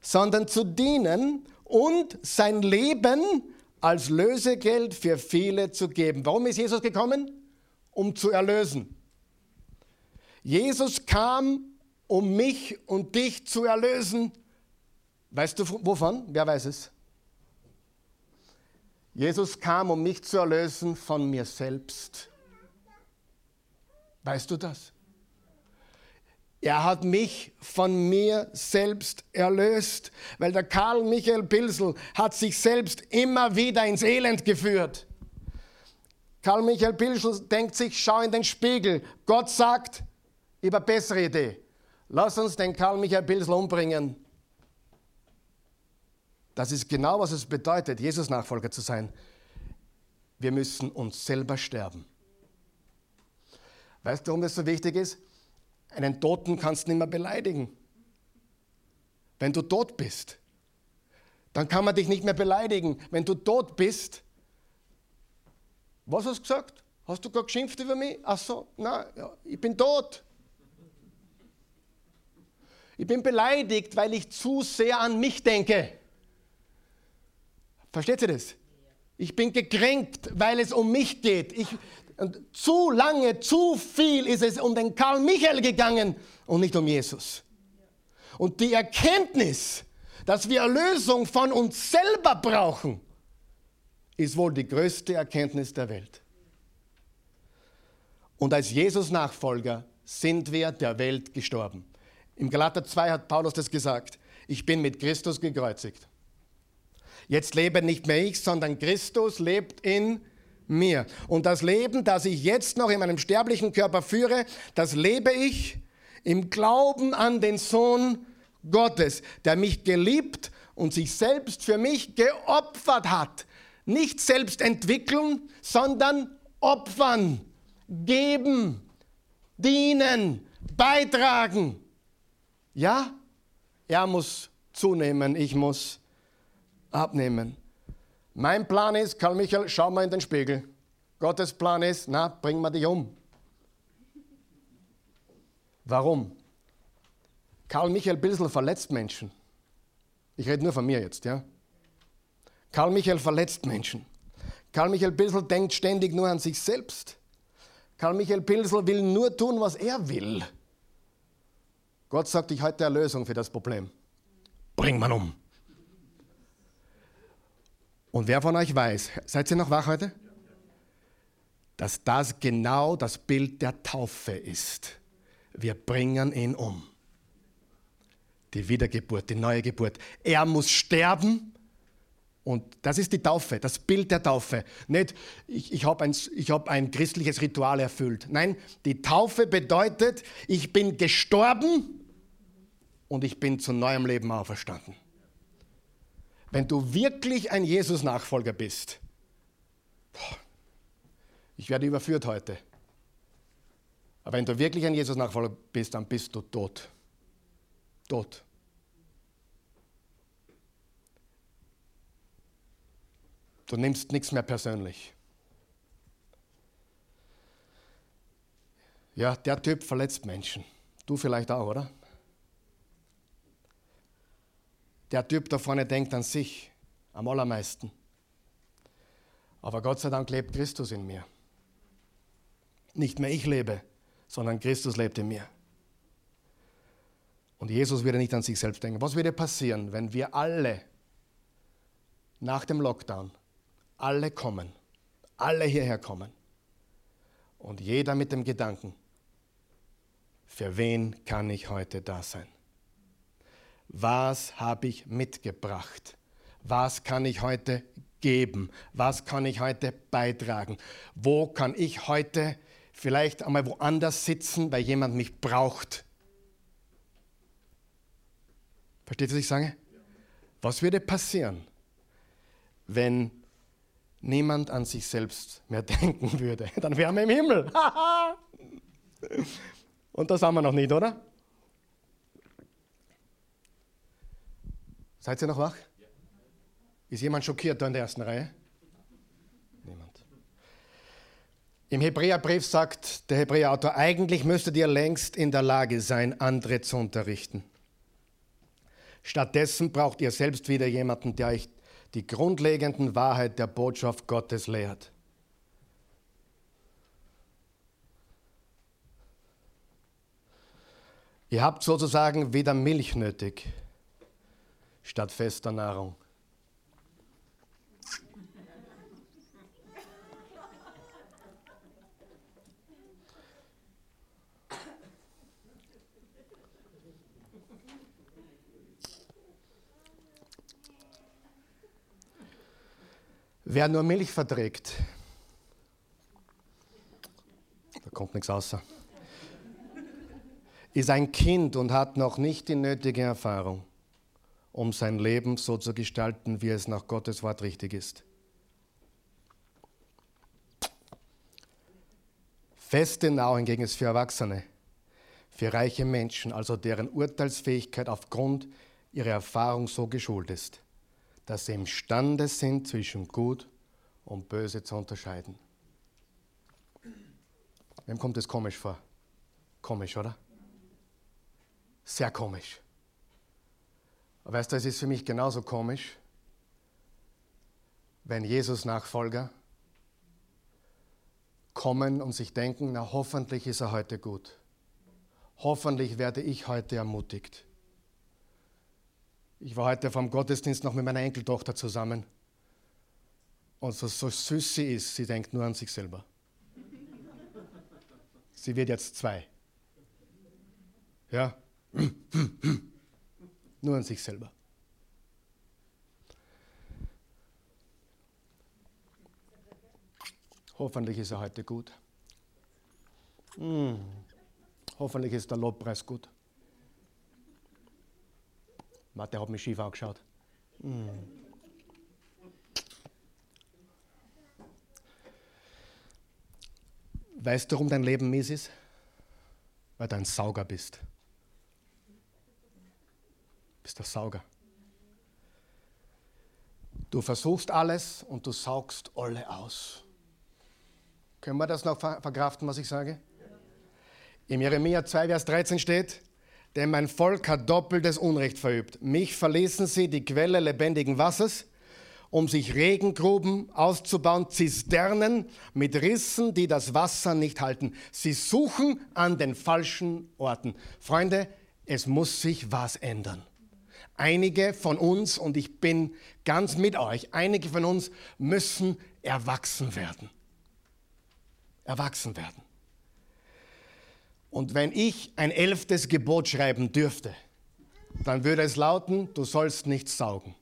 sondern zu dienen und sein Leben als Lösegeld für viele zu geben. Warum ist Jesus gekommen? Um zu erlösen. Jesus kam, um mich und dich zu erlösen. Weißt du wovon? Wer weiß es? Jesus kam, um mich zu erlösen von mir selbst. Weißt du das? Er hat mich von mir selbst erlöst, weil der Karl Michael Pilsel hat sich selbst immer wieder ins Elend geführt. Karl Michael Pilsel denkt sich, schau in den Spiegel. Gott sagt, eine bessere Idee. Lass uns den Karl Michael Pilsel umbringen. Das ist genau, was es bedeutet, Jesus Nachfolger zu sein. Wir müssen uns selber sterben. Weißt du, warum das so wichtig ist? Einen Toten kannst du nicht mehr beleidigen. Wenn du tot bist, dann kann man dich nicht mehr beleidigen. Wenn du tot bist, was hast du gesagt? Hast du gerade geschimpft über mich? Ach so, nein, ja, ich bin tot. Ich bin beleidigt, weil ich zu sehr an mich denke. Versteht ihr das? Ich bin gekränkt, weil es um mich geht. Ich, und zu lange, zu viel ist es um den Karl Michael gegangen und nicht um Jesus. Und die Erkenntnis, dass wir Erlösung von uns selber brauchen, ist wohl die größte Erkenntnis der Welt. Und als Jesus-Nachfolger sind wir der Welt gestorben. Im Galater 2 hat Paulus das gesagt. Ich bin mit Christus gekreuzigt. Jetzt lebe nicht mehr ich, sondern Christus lebt in mir. Und das Leben, das ich jetzt noch in meinem sterblichen Körper führe, das lebe ich im Glauben an den Sohn Gottes, der mich geliebt und sich selbst für mich geopfert hat. Nicht selbst entwickeln, sondern opfern, geben, dienen, beitragen. Ja, er muss zunehmen, ich muss abnehmen. Mein Plan ist, Karl Michael, schau mal in den Spiegel. Gottes Plan ist, na, bring mal dich um. Warum? Karl Michael Bilsel verletzt Menschen. Ich rede nur von mir jetzt, ja? Karl Michael verletzt Menschen. Karl Michael Bilsel denkt ständig nur an sich selbst. Karl Michael Pilsel will nur tun, was er will. Gott sagt, ich eine Lösung für das Problem. Bring man um. Und wer von euch weiß, seid ihr noch wach heute? Dass das genau das Bild der Taufe ist. Wir bringen ihn um. Die Wiedergeburt, die neue Geburt. Er muss sterben Und das ist die Taufe, das Bild der Taufe. Nicht, ich, ich habe ein, hab ein christliches Ritual erfüllt. Nein, die Taufe bedeutet, ich bin gestorben und ich bin zu neuem Leben auferstanden. Wenn du wirklich ein Jesus-Nachfolger bist, ich werde überführt heute. Aber wenn du wirklich ein Jesus-Nachfolger bist, dann bist du tot. Tot. Du nimmst nichts mehr persönlich. Ja, der Typ verletzt Menschen. Du vielleicht auch, oder? Der Typ da vorne denkt an sich am allermeisten. Aber Gott sei Dank lebt Christus in mir. Nicht mehr ich lebe, sondern Christus lebt in mir. Und Jesus würde nicht an sich selbst denken. Was würde passieren, wenn wir alle nach dem Lockdown alle kommen, alle hierher kommen und jeder mit dem Gedanken, für wen kann ich heute da sein? Was habe ich mitgebracht? Was kann ich heute geben? Was kann ich heute beitragen? Wo kann ich heute vielleicht einmal woanders sitzen, weil jemand mich braucht? Versteht ihr, was ich sage? Was würde passieren, wenn niemand an sich selbst mehr denken würde, dann wären wir im Himmel. Und das haben wir noch nicht, oder? Seid ihr noch wach? Ist jemand schockiert da in der ersten Reihe? Niemand. Im Hebräerbrief sagt der Hebräerautor, eigentlich müsstet ihr längst in der Lage sein, andere zu unterrichten. Stattdessen braucht ihr selbst wieder jemanden, der euch die grundlegenden Wahrheit der Botschaft Gottes lehrt. Ihr habt sozusagen wieder Milch nötig statt fester Nahrung. Wer nur Milch verträgt, da kommt nichts außer, ist ein Kind und hat noch nicht die nötige Erfahrung, um sein Leben so zu gestalten, wie es nach Gottes Wort richtig ist. Feste Nahrung hingegen ist für Erwachsene, für reiche Menschen, also deren Urteilsfähigkeit aufgrund ihrer Erfahrung so geschult ist dass sie imstande sind, zwischen Gut und Böse zu unterscheiden. Wem kommt das komisch vor? Komisch, oder? Sehr komisch. Weißt du, es ist für mich genauso komisch, wenn Jesus-Nachfolger kommen und sich denken, na hoffentlich ist er heute gut. Hoffentlich werde ich heute ermutigt. Ich war heute vom Gottesdienst noch mit meiner Enkeltochter zusammen. Und so, so süß sie ist, sie denkt nur an sich selber. Sie wird jetzt zwei. Ja? Nur an sich selber. Hoffentlich ist er heute gut. Hm. Hoffentlich ist der Lobpreis gut. Mathe hat mich schief angeschaut. Hm. Weißt du, warum dein Leben mies ist? Weil du ein Sauger bist. Du bist der Sauger. Du versuchst alles und du saugst alle aus. Können wir das noch verkraften, was ich sage? Im Jeremia 2, Vers 13 steht, denn mein Volk hat doppeltes Unrecht verübt. Mich verließen sie die Quelle lebendigen Wassers, um sich Regengruben auszubauen, Zisternen mit Rissen, die das Wasser nicht halten. Sie suchen an den falschen Orten. Freunde, es muss sich was ändern. Einige von uns, und ich bin ganz mit euch, einige von uns müssen erwachsen werden. Erwachsen werden. Und wenn ich ein elftes Gebot schreiben dürfte, dann würde es lauten, du sollst nicht saugen.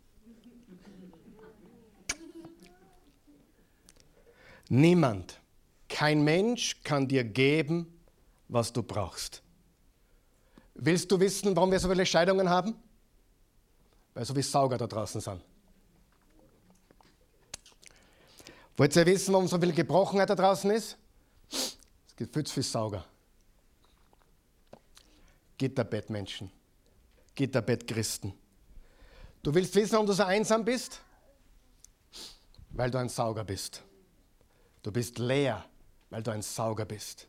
Niemand, kein Mensch kann dir geben, was du brauchst. Willst du wissen, warum wir so viele Scheidungen haben? Weil so wie Sauger da draußen sind. Wollt ihr wissen, warum so viel Gebrochenheit da draußen ist? Es gibt viel zu viel Sauger. Gitterbettmenschen. Gitterbettchristen. Du willst wissen, warum du so einsam bist? Weil du ein Sauger bist. Du bist leer, weil du ein Sauger bist.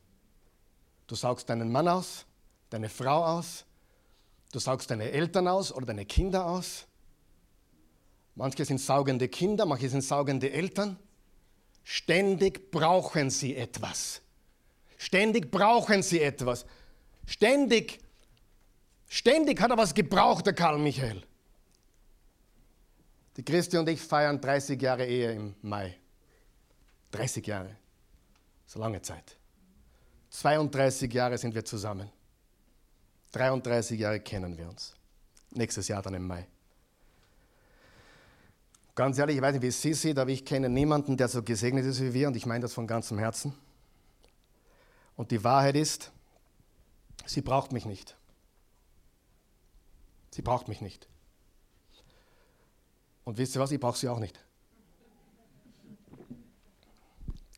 Du saugst deinen Mann aus, deine Frau aus, du saugst deine Eltern aus oder deine Kinder aus. Manche sind saugende Kinder, manche sind saugende Eltern. Ständig brauchen sie etwas. Ständig brauchen sie etwas. Ständig, ständig hat er was gebraucht, der Karl Michael. Die Christi und ich feiern 30 Jahre Ehe im Mai. 30 Jahre. So lange Zeit. 32 Jahre sind wir zusammen. 33 Jahre kennen wir uns. Nächstes Jahr dann im Mai. Ganz ehrlich, ich weiß nicht, wie Sie sieht, aber ich kenne niemanden, der so gesegnet ist wie wir und ich meine das von ganzem Herzen. Und die Wahrheit ist, sie braucht mich nicht. Sie braucht mich nicht. Und wisst ihr was, ich brauche sie auch nicht.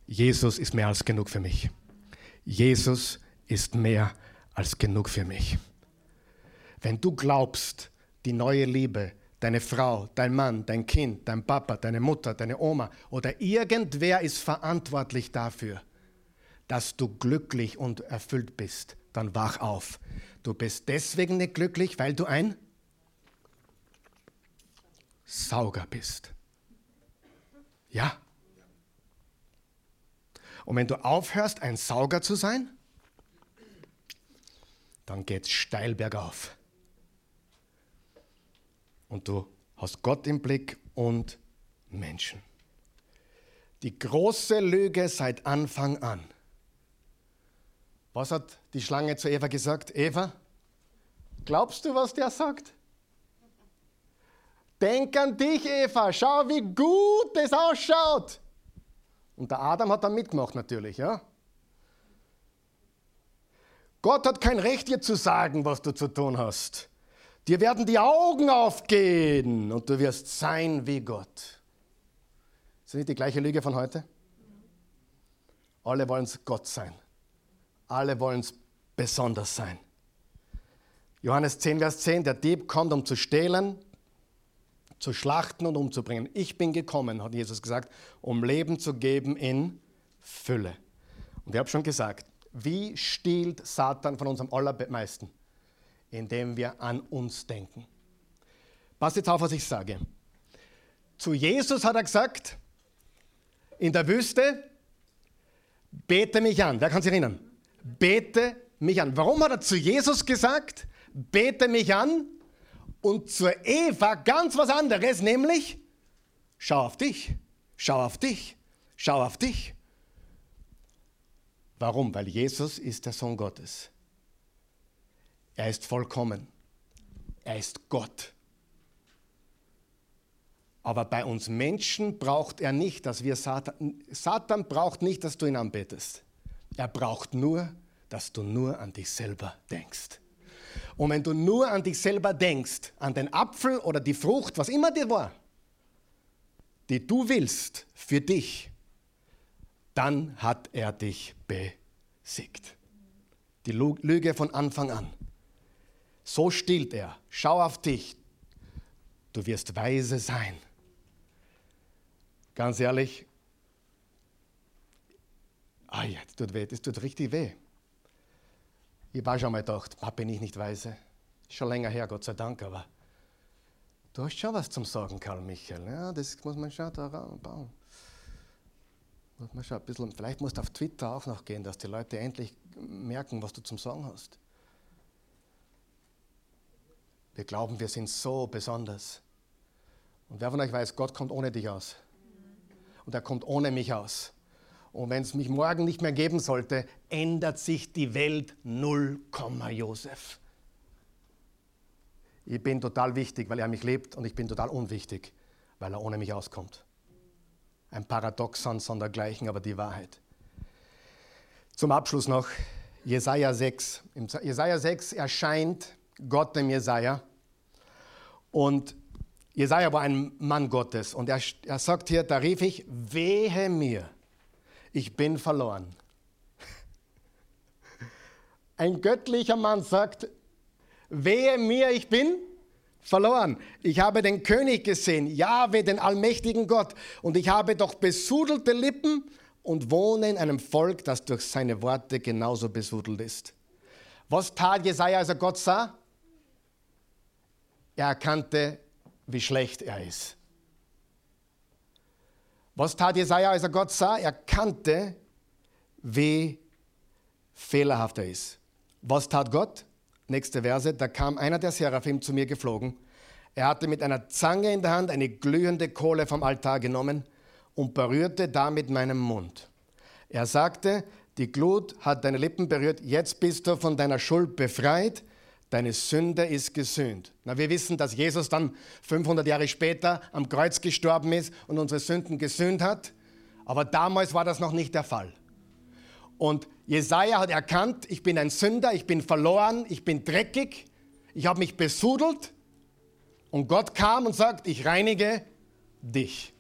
Jesus ist mehr als genug für mich. Jesus ist mehr als genug für mich. Wenn du glaubst, die neue Liebe, deine Frau, dein Mann, dein Kind, dein Papa, deine Mutter, deine Oma oder irgendwer ist verantwortlich dafür, dass du glücklich und erfüllt bist, dann wach auf. Du bist deswegen nicht glücklich, weil du ein Sauger bist. Ja. Und wenn du aufhörst, ein Sauger zu sein, dann geht es steil bergauf. Und du hast Gott im Blick und Menschen. Die große Lüge seit Anfang an was hat die Schlange zu Eva gesagt? Eva, glaubst du, was der sagt? Denk an dich, Eva, schau, wie gut es ausschaut. Und der Adam hat dann mitgemacht natürlich, ja. Gott hat kein Recht, dir zu sagen, was du zu tun hast. Dir werden die Augen aufgehen und du wirst sein wie Gott. Ist das nicht die gleiche Lüge von heute? Alle wollen es Gott sein. Alle wollen es besonders sein. Johannes 10, Vers 10, der Dieb kommt, um zu stehlen, zu schlachten und umzubringen. Ich bin gekommen, hat Jesus gesagt, um Leben zu geben in Fülle. Und ich habe schon gesagt, wie stiehlt Satan von unserem allermeisten? Indem wir an uns denken. Pass jetzt auf, was ich sage. Zu Jesus hat er gesagt, in der Wüste, bete mich an. Wer kann sich erinnern? bete mich an. Warum hat er zu Jesus gesagt, bete mich an? Und zur Eva ganz was anderes, nämlich schau auf dich, schau auf dich, schau auf dich. Warum? Weil Jesus ist der Sohn Gottes. Er ist vollkommen. Er ist Gott. Aber bei uns Menschen braucht er nicht, dass wir Satan, Satan braucht nicht, dass du ihn anbetest. Er braucht nur, dass du nur an dich selber denkst. Und wenn du nur an dich selber denkst, an den Apfel oder die Frucht, was immer dir war, die du willst für dich, dann hat er dich besiegt. Die Lüge von Anfang an. So stillt er. Schau auf dich. Du wirst weise sein. Ganz ehrlich, Ah das tut weh, das tut richtig weh. Ich habe schon mal gedacht, bin ich nicht weise. Schon länger her, Gott sei Dank, aber du hast schon was zum Sagen, Karl Michael. Ja, das muss man schon da bauen. Muss man schon ein bisschen, vielleicht musst du auf Twitter auch noch gehen, dass die Leute endlich merken, was du zum Sagen hast. Wir glauben, wir sind so besonders. Und wer von euch weiß, Gott kommt ohne dich aus. Und er kommt ohne mich aus. Und wenn es mich morgen nicht mehr geben sollte, ändert sich die Welt 0, Josef. Ich bin total wichtig, weil er mich liebt und ich bin total unwichtig, weil er ohne mich auskommt. Ein Paradoxon sondergleichen, aber die Wahrheit. Zum Abschluss noch Jesaja 6. Im Jesaja 6 erscheint Gott dem Jesaja. Und Jesaja war ein Mann Gottes. Und er, er sagt hier: Da rief ich, wehe mir, ich bin verloren. Ein göttlicher Mann sagt: Wehe mir, ich bin verloren. Ich habe den König gesehen, Jahwe, den allmächtigen Gott. Und ich habe doch besudelte Lippen und wohne in einem Volk, das durch seine Worte genauso besudelt ist. Was tat Jesaja, als er Gott sah? Er erkannte, wie schlecht er ist. Was tat Jesaja, als er Gott sah? Er kannte, wie fehlerhaft er ist. Was tat Gott? Nächste Verse. Da kam einer der Seraphim zu mir geflogen. Er hatte mit einer Zange in der Hand eine glühende Kohle vom Altar genommen und berührte damit meinen Mund. Er sagte, die Glut hat deine Lippen berührt, jetzt bist du von deiner Schuld befreit, deine Sünde ist gesühnt. Na, wir wissen, dass Jesus dann 500 Jahre später am Kreuz gestorben ist und unsere Sünden gesühnt hat, aber damals war das noch nicht der Fall. Und Jesaja hat erkannt, ich bin ein Sünder, ich bin verloren, ich bin dreckig, ich habe mich besudelt und Gott kam und sagt, ich reinige dich.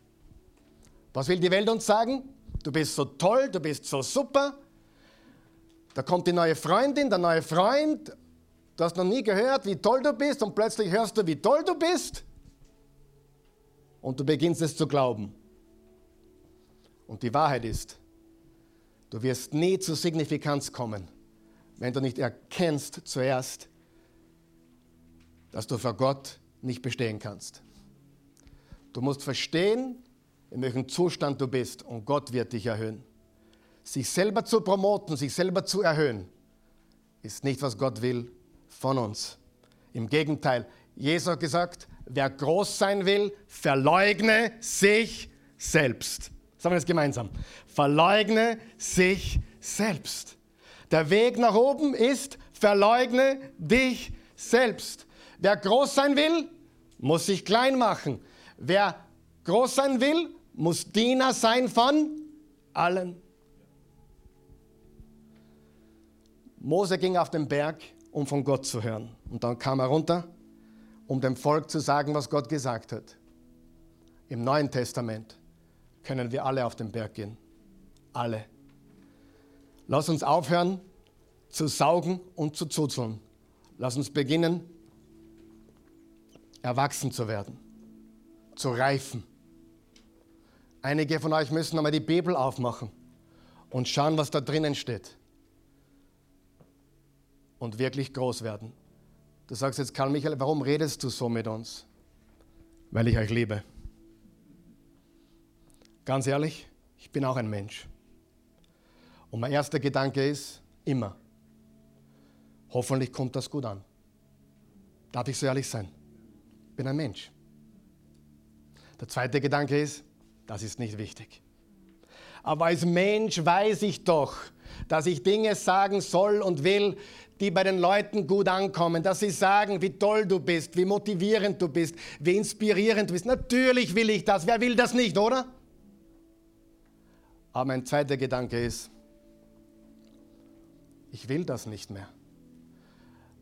Was will die Welt uns sagen? Du bist so toll, du bist so super. Da kommt die neue Freundin, der neue Freund. Du hast noch nie gehört, wie toll du bist und plötzlich hörst du, wie toll du bist. Und du beginnst es zu glauben. Und die Wahrheit ist, du wirst nie zur Signifikanz kommen, wenn du nicht erkennst zuerst, dass du vor Gott nicht bestehen kannst. Du musst verstehen, in welchem Zustand du bist und Gott wird dich erhöhen. Sich selber zu promoten, sich selber zu erhöhen, ist nicht, was Gott will von uns. Im Gegenteil, Jesus hat gesagt, wer groß sein will, verleugne sich selbst. Sagen wir das gemeinsam. Verleugne sich selbst. Der Weg nach oben ist, verleugne dich selbst. Wer groß sein will, muss sich klein machen. Wer groß sein will, muss Diener sein von allen. Mose ging auf den Berg, um von Gott zu hören. Und dann kam er runter, um dem Volk zu sagen, was Gott gesagt hat. Im Neuen Testament können wir alle auf den Berg gehen. Alle. Lass uns aufhören zu saugen und zu zuzeln. Lass uns beginnen, erwachsen zu werden, zu reifen. Einige von euch müssen einmal die Bibel aufmachen und schauen, was da drinnen steht. Und wirklich groß werden. Du sagst jetzt, Karl Michael, warum redest du so mit uns? Weil ich euch liebe. Ganz ehrlich, ich bin auch ein Mensch. Und mein erster Gedanke ist immer, hoffentlich kommt das gut an. Darf ich so ehrlich sein? Ich bin ein Mensch. Der zweite Gedanke ist, das ist nicht wichtig. Aber als Mensch weiß ich doch, dass ich Dinge sagen soll und will, die bei den Leuten gut ankommen, dass sie sagen, wie toll du bist, wie motivierend du bist, wie inspirierend du bist. Natürlich will ich das. Wer will das nicht, oder? Aber mein zweiter Gedanke ist, ich will das nicht mehr.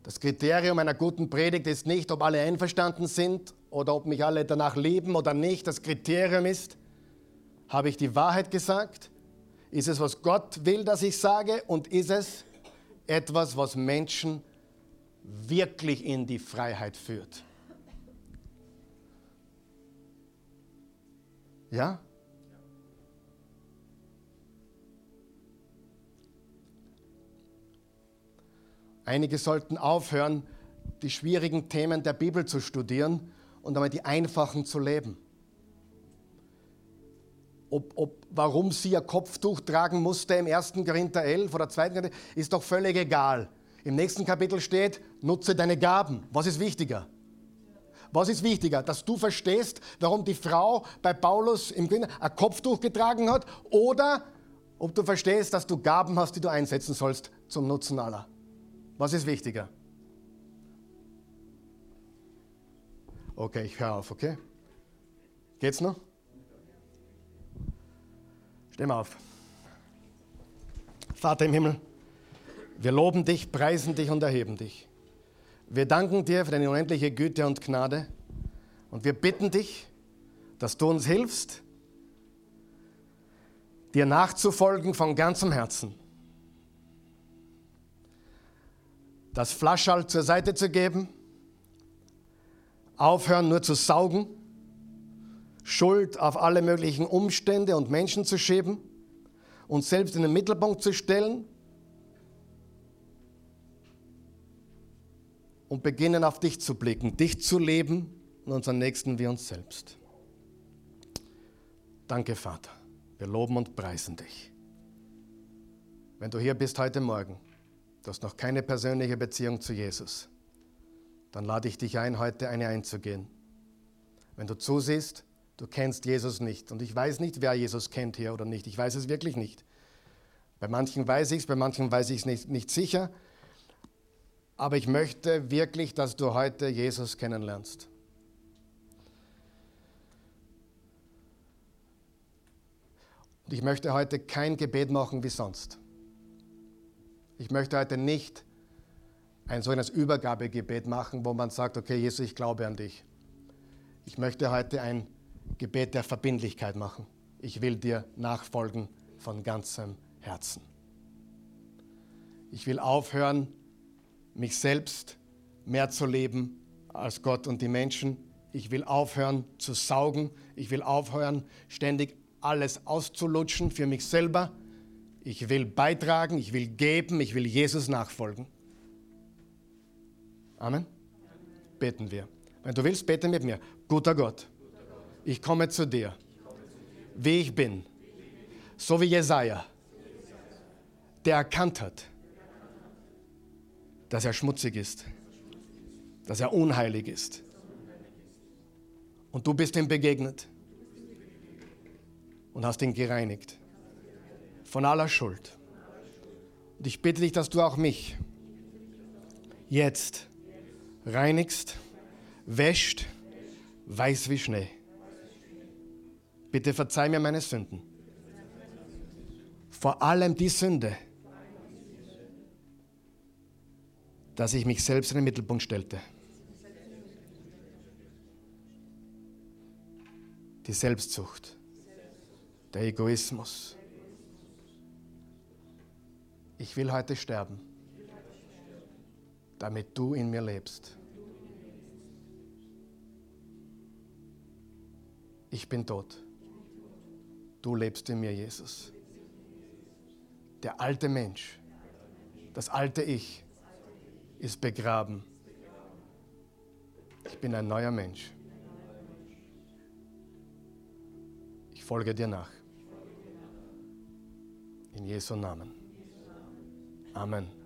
Das Kriterium einer guten Predigt ist nicht, ob alle einverstanden sind oder ob mich alle danach lieben oder nicht. Das Kriterium ist, habe ich die Wahrheit gesagt? Ist es, was Gott will, dass ich sage? Und ist es etwas, was Menschen wirklich in die Freiheit führt? Ja? Einige sollten aufhören, die schwierigen Themen der Bibel zu studieren und einmal die einfachen zu leben ob, ob, warum sie ihr Kopftuch tragen musste im 1. Korinther 11 oder 2. Korinther, ist doch völlig egal. Im nächsten Kapitel steht, nutze deine Gaben. Was ist wichtiger? Was ist wichtiger? Dass du verstehst, warum die Frau bei Paulus im Korinther ein Kopftuch getragen hat oder ob du verstehst, dass du Gaben hast, die du einsetzen sollst zum Nutzen aller. Was ist wichtiger? Okay, ich höre auf, okay? Geht's noch? Steh mal auf. Vater im Himmel, wir loben dich, preisen dich und erheben dich. Wir danken dir für deine unendliche Güte und Gnade und wir bitten dich, dass du uns hilfst, dir nachzufolgen von ganzem Herzen. Das Flaschall zur Seite zu geben, aufhören nur zu saugen, Schuld auf alle möglichen Umstände und Menschen zu schieben, uns selbst in den Mittelpunkt zu stellen und beginnen auf dich zu blicken, dich zu leben und unseren Nächsten wie uns selbst. Danke, Vater. Wir loben und preisen dich. Wenn du hier bist heute Morgen, du hast noch keine persönliche Beziehung zu Jesus, dann lade ich dich ein, heute eine einzugehen. Wenn du zusiehst, du kennst Jesus nicht. Und ich weiß nicht, wer Jesus kennt hier oder nicht. Ich weiß es wirklich nicht. Bei manchen weiß ich es, bei manchen weiß ich es nicht, nicht sicher. Aber ich möchte wirklich, dass du heute Jesus kennenlernst. Und ich möchte heute kein Gebet machen wie sonst. Ich möchte heute nicht ein solches Übergabegebet machen, wo man sagt, okay, Jesus, ich glaube an dich. Ich möchte heute ein Gebet der Verbindlichkeit machen. Ich will dir nachfolgen von ganzem Herzen. Ich will aufhören, mich selbst mehr zu leben als Gott und die Menschen. Ich will aufhören zu saugen. Ich will aufhören, ständig alles auszulutschen für mich selber. Ich will beitragen, ich will geben, ich will Jesus nachfolgen. Amen. Beten wir. Wenn du willst, bete mit mir. Guter Gott, ich komme zu dir, wie ich bin, so wie Jesaja, der erkannt hat, dass er schmutzig ist, dass er unheilig ist. Und du bist ihm begegnet und hast ihn gereinigt von aller Schuld. Und ich bitte dich, dass du auch mich jetzt reinigst, wäscht, weiß wie Schnee. Bitte verzeih mir meine Sünden. Vor allem die Sünde, dass ich mich selbst in den Mittelpunkt stellte. Die Selbstsucht, der Egoismus. Ich will heute sterben, damit du in mir lebst. Ich bin tot. Du lebst in mir, Jesus. Der alte Mensch, das alte Ich ist begraben. Ich bin ein neuer Mensch. Ich folge dir nach. In Jesu Namen. Amen.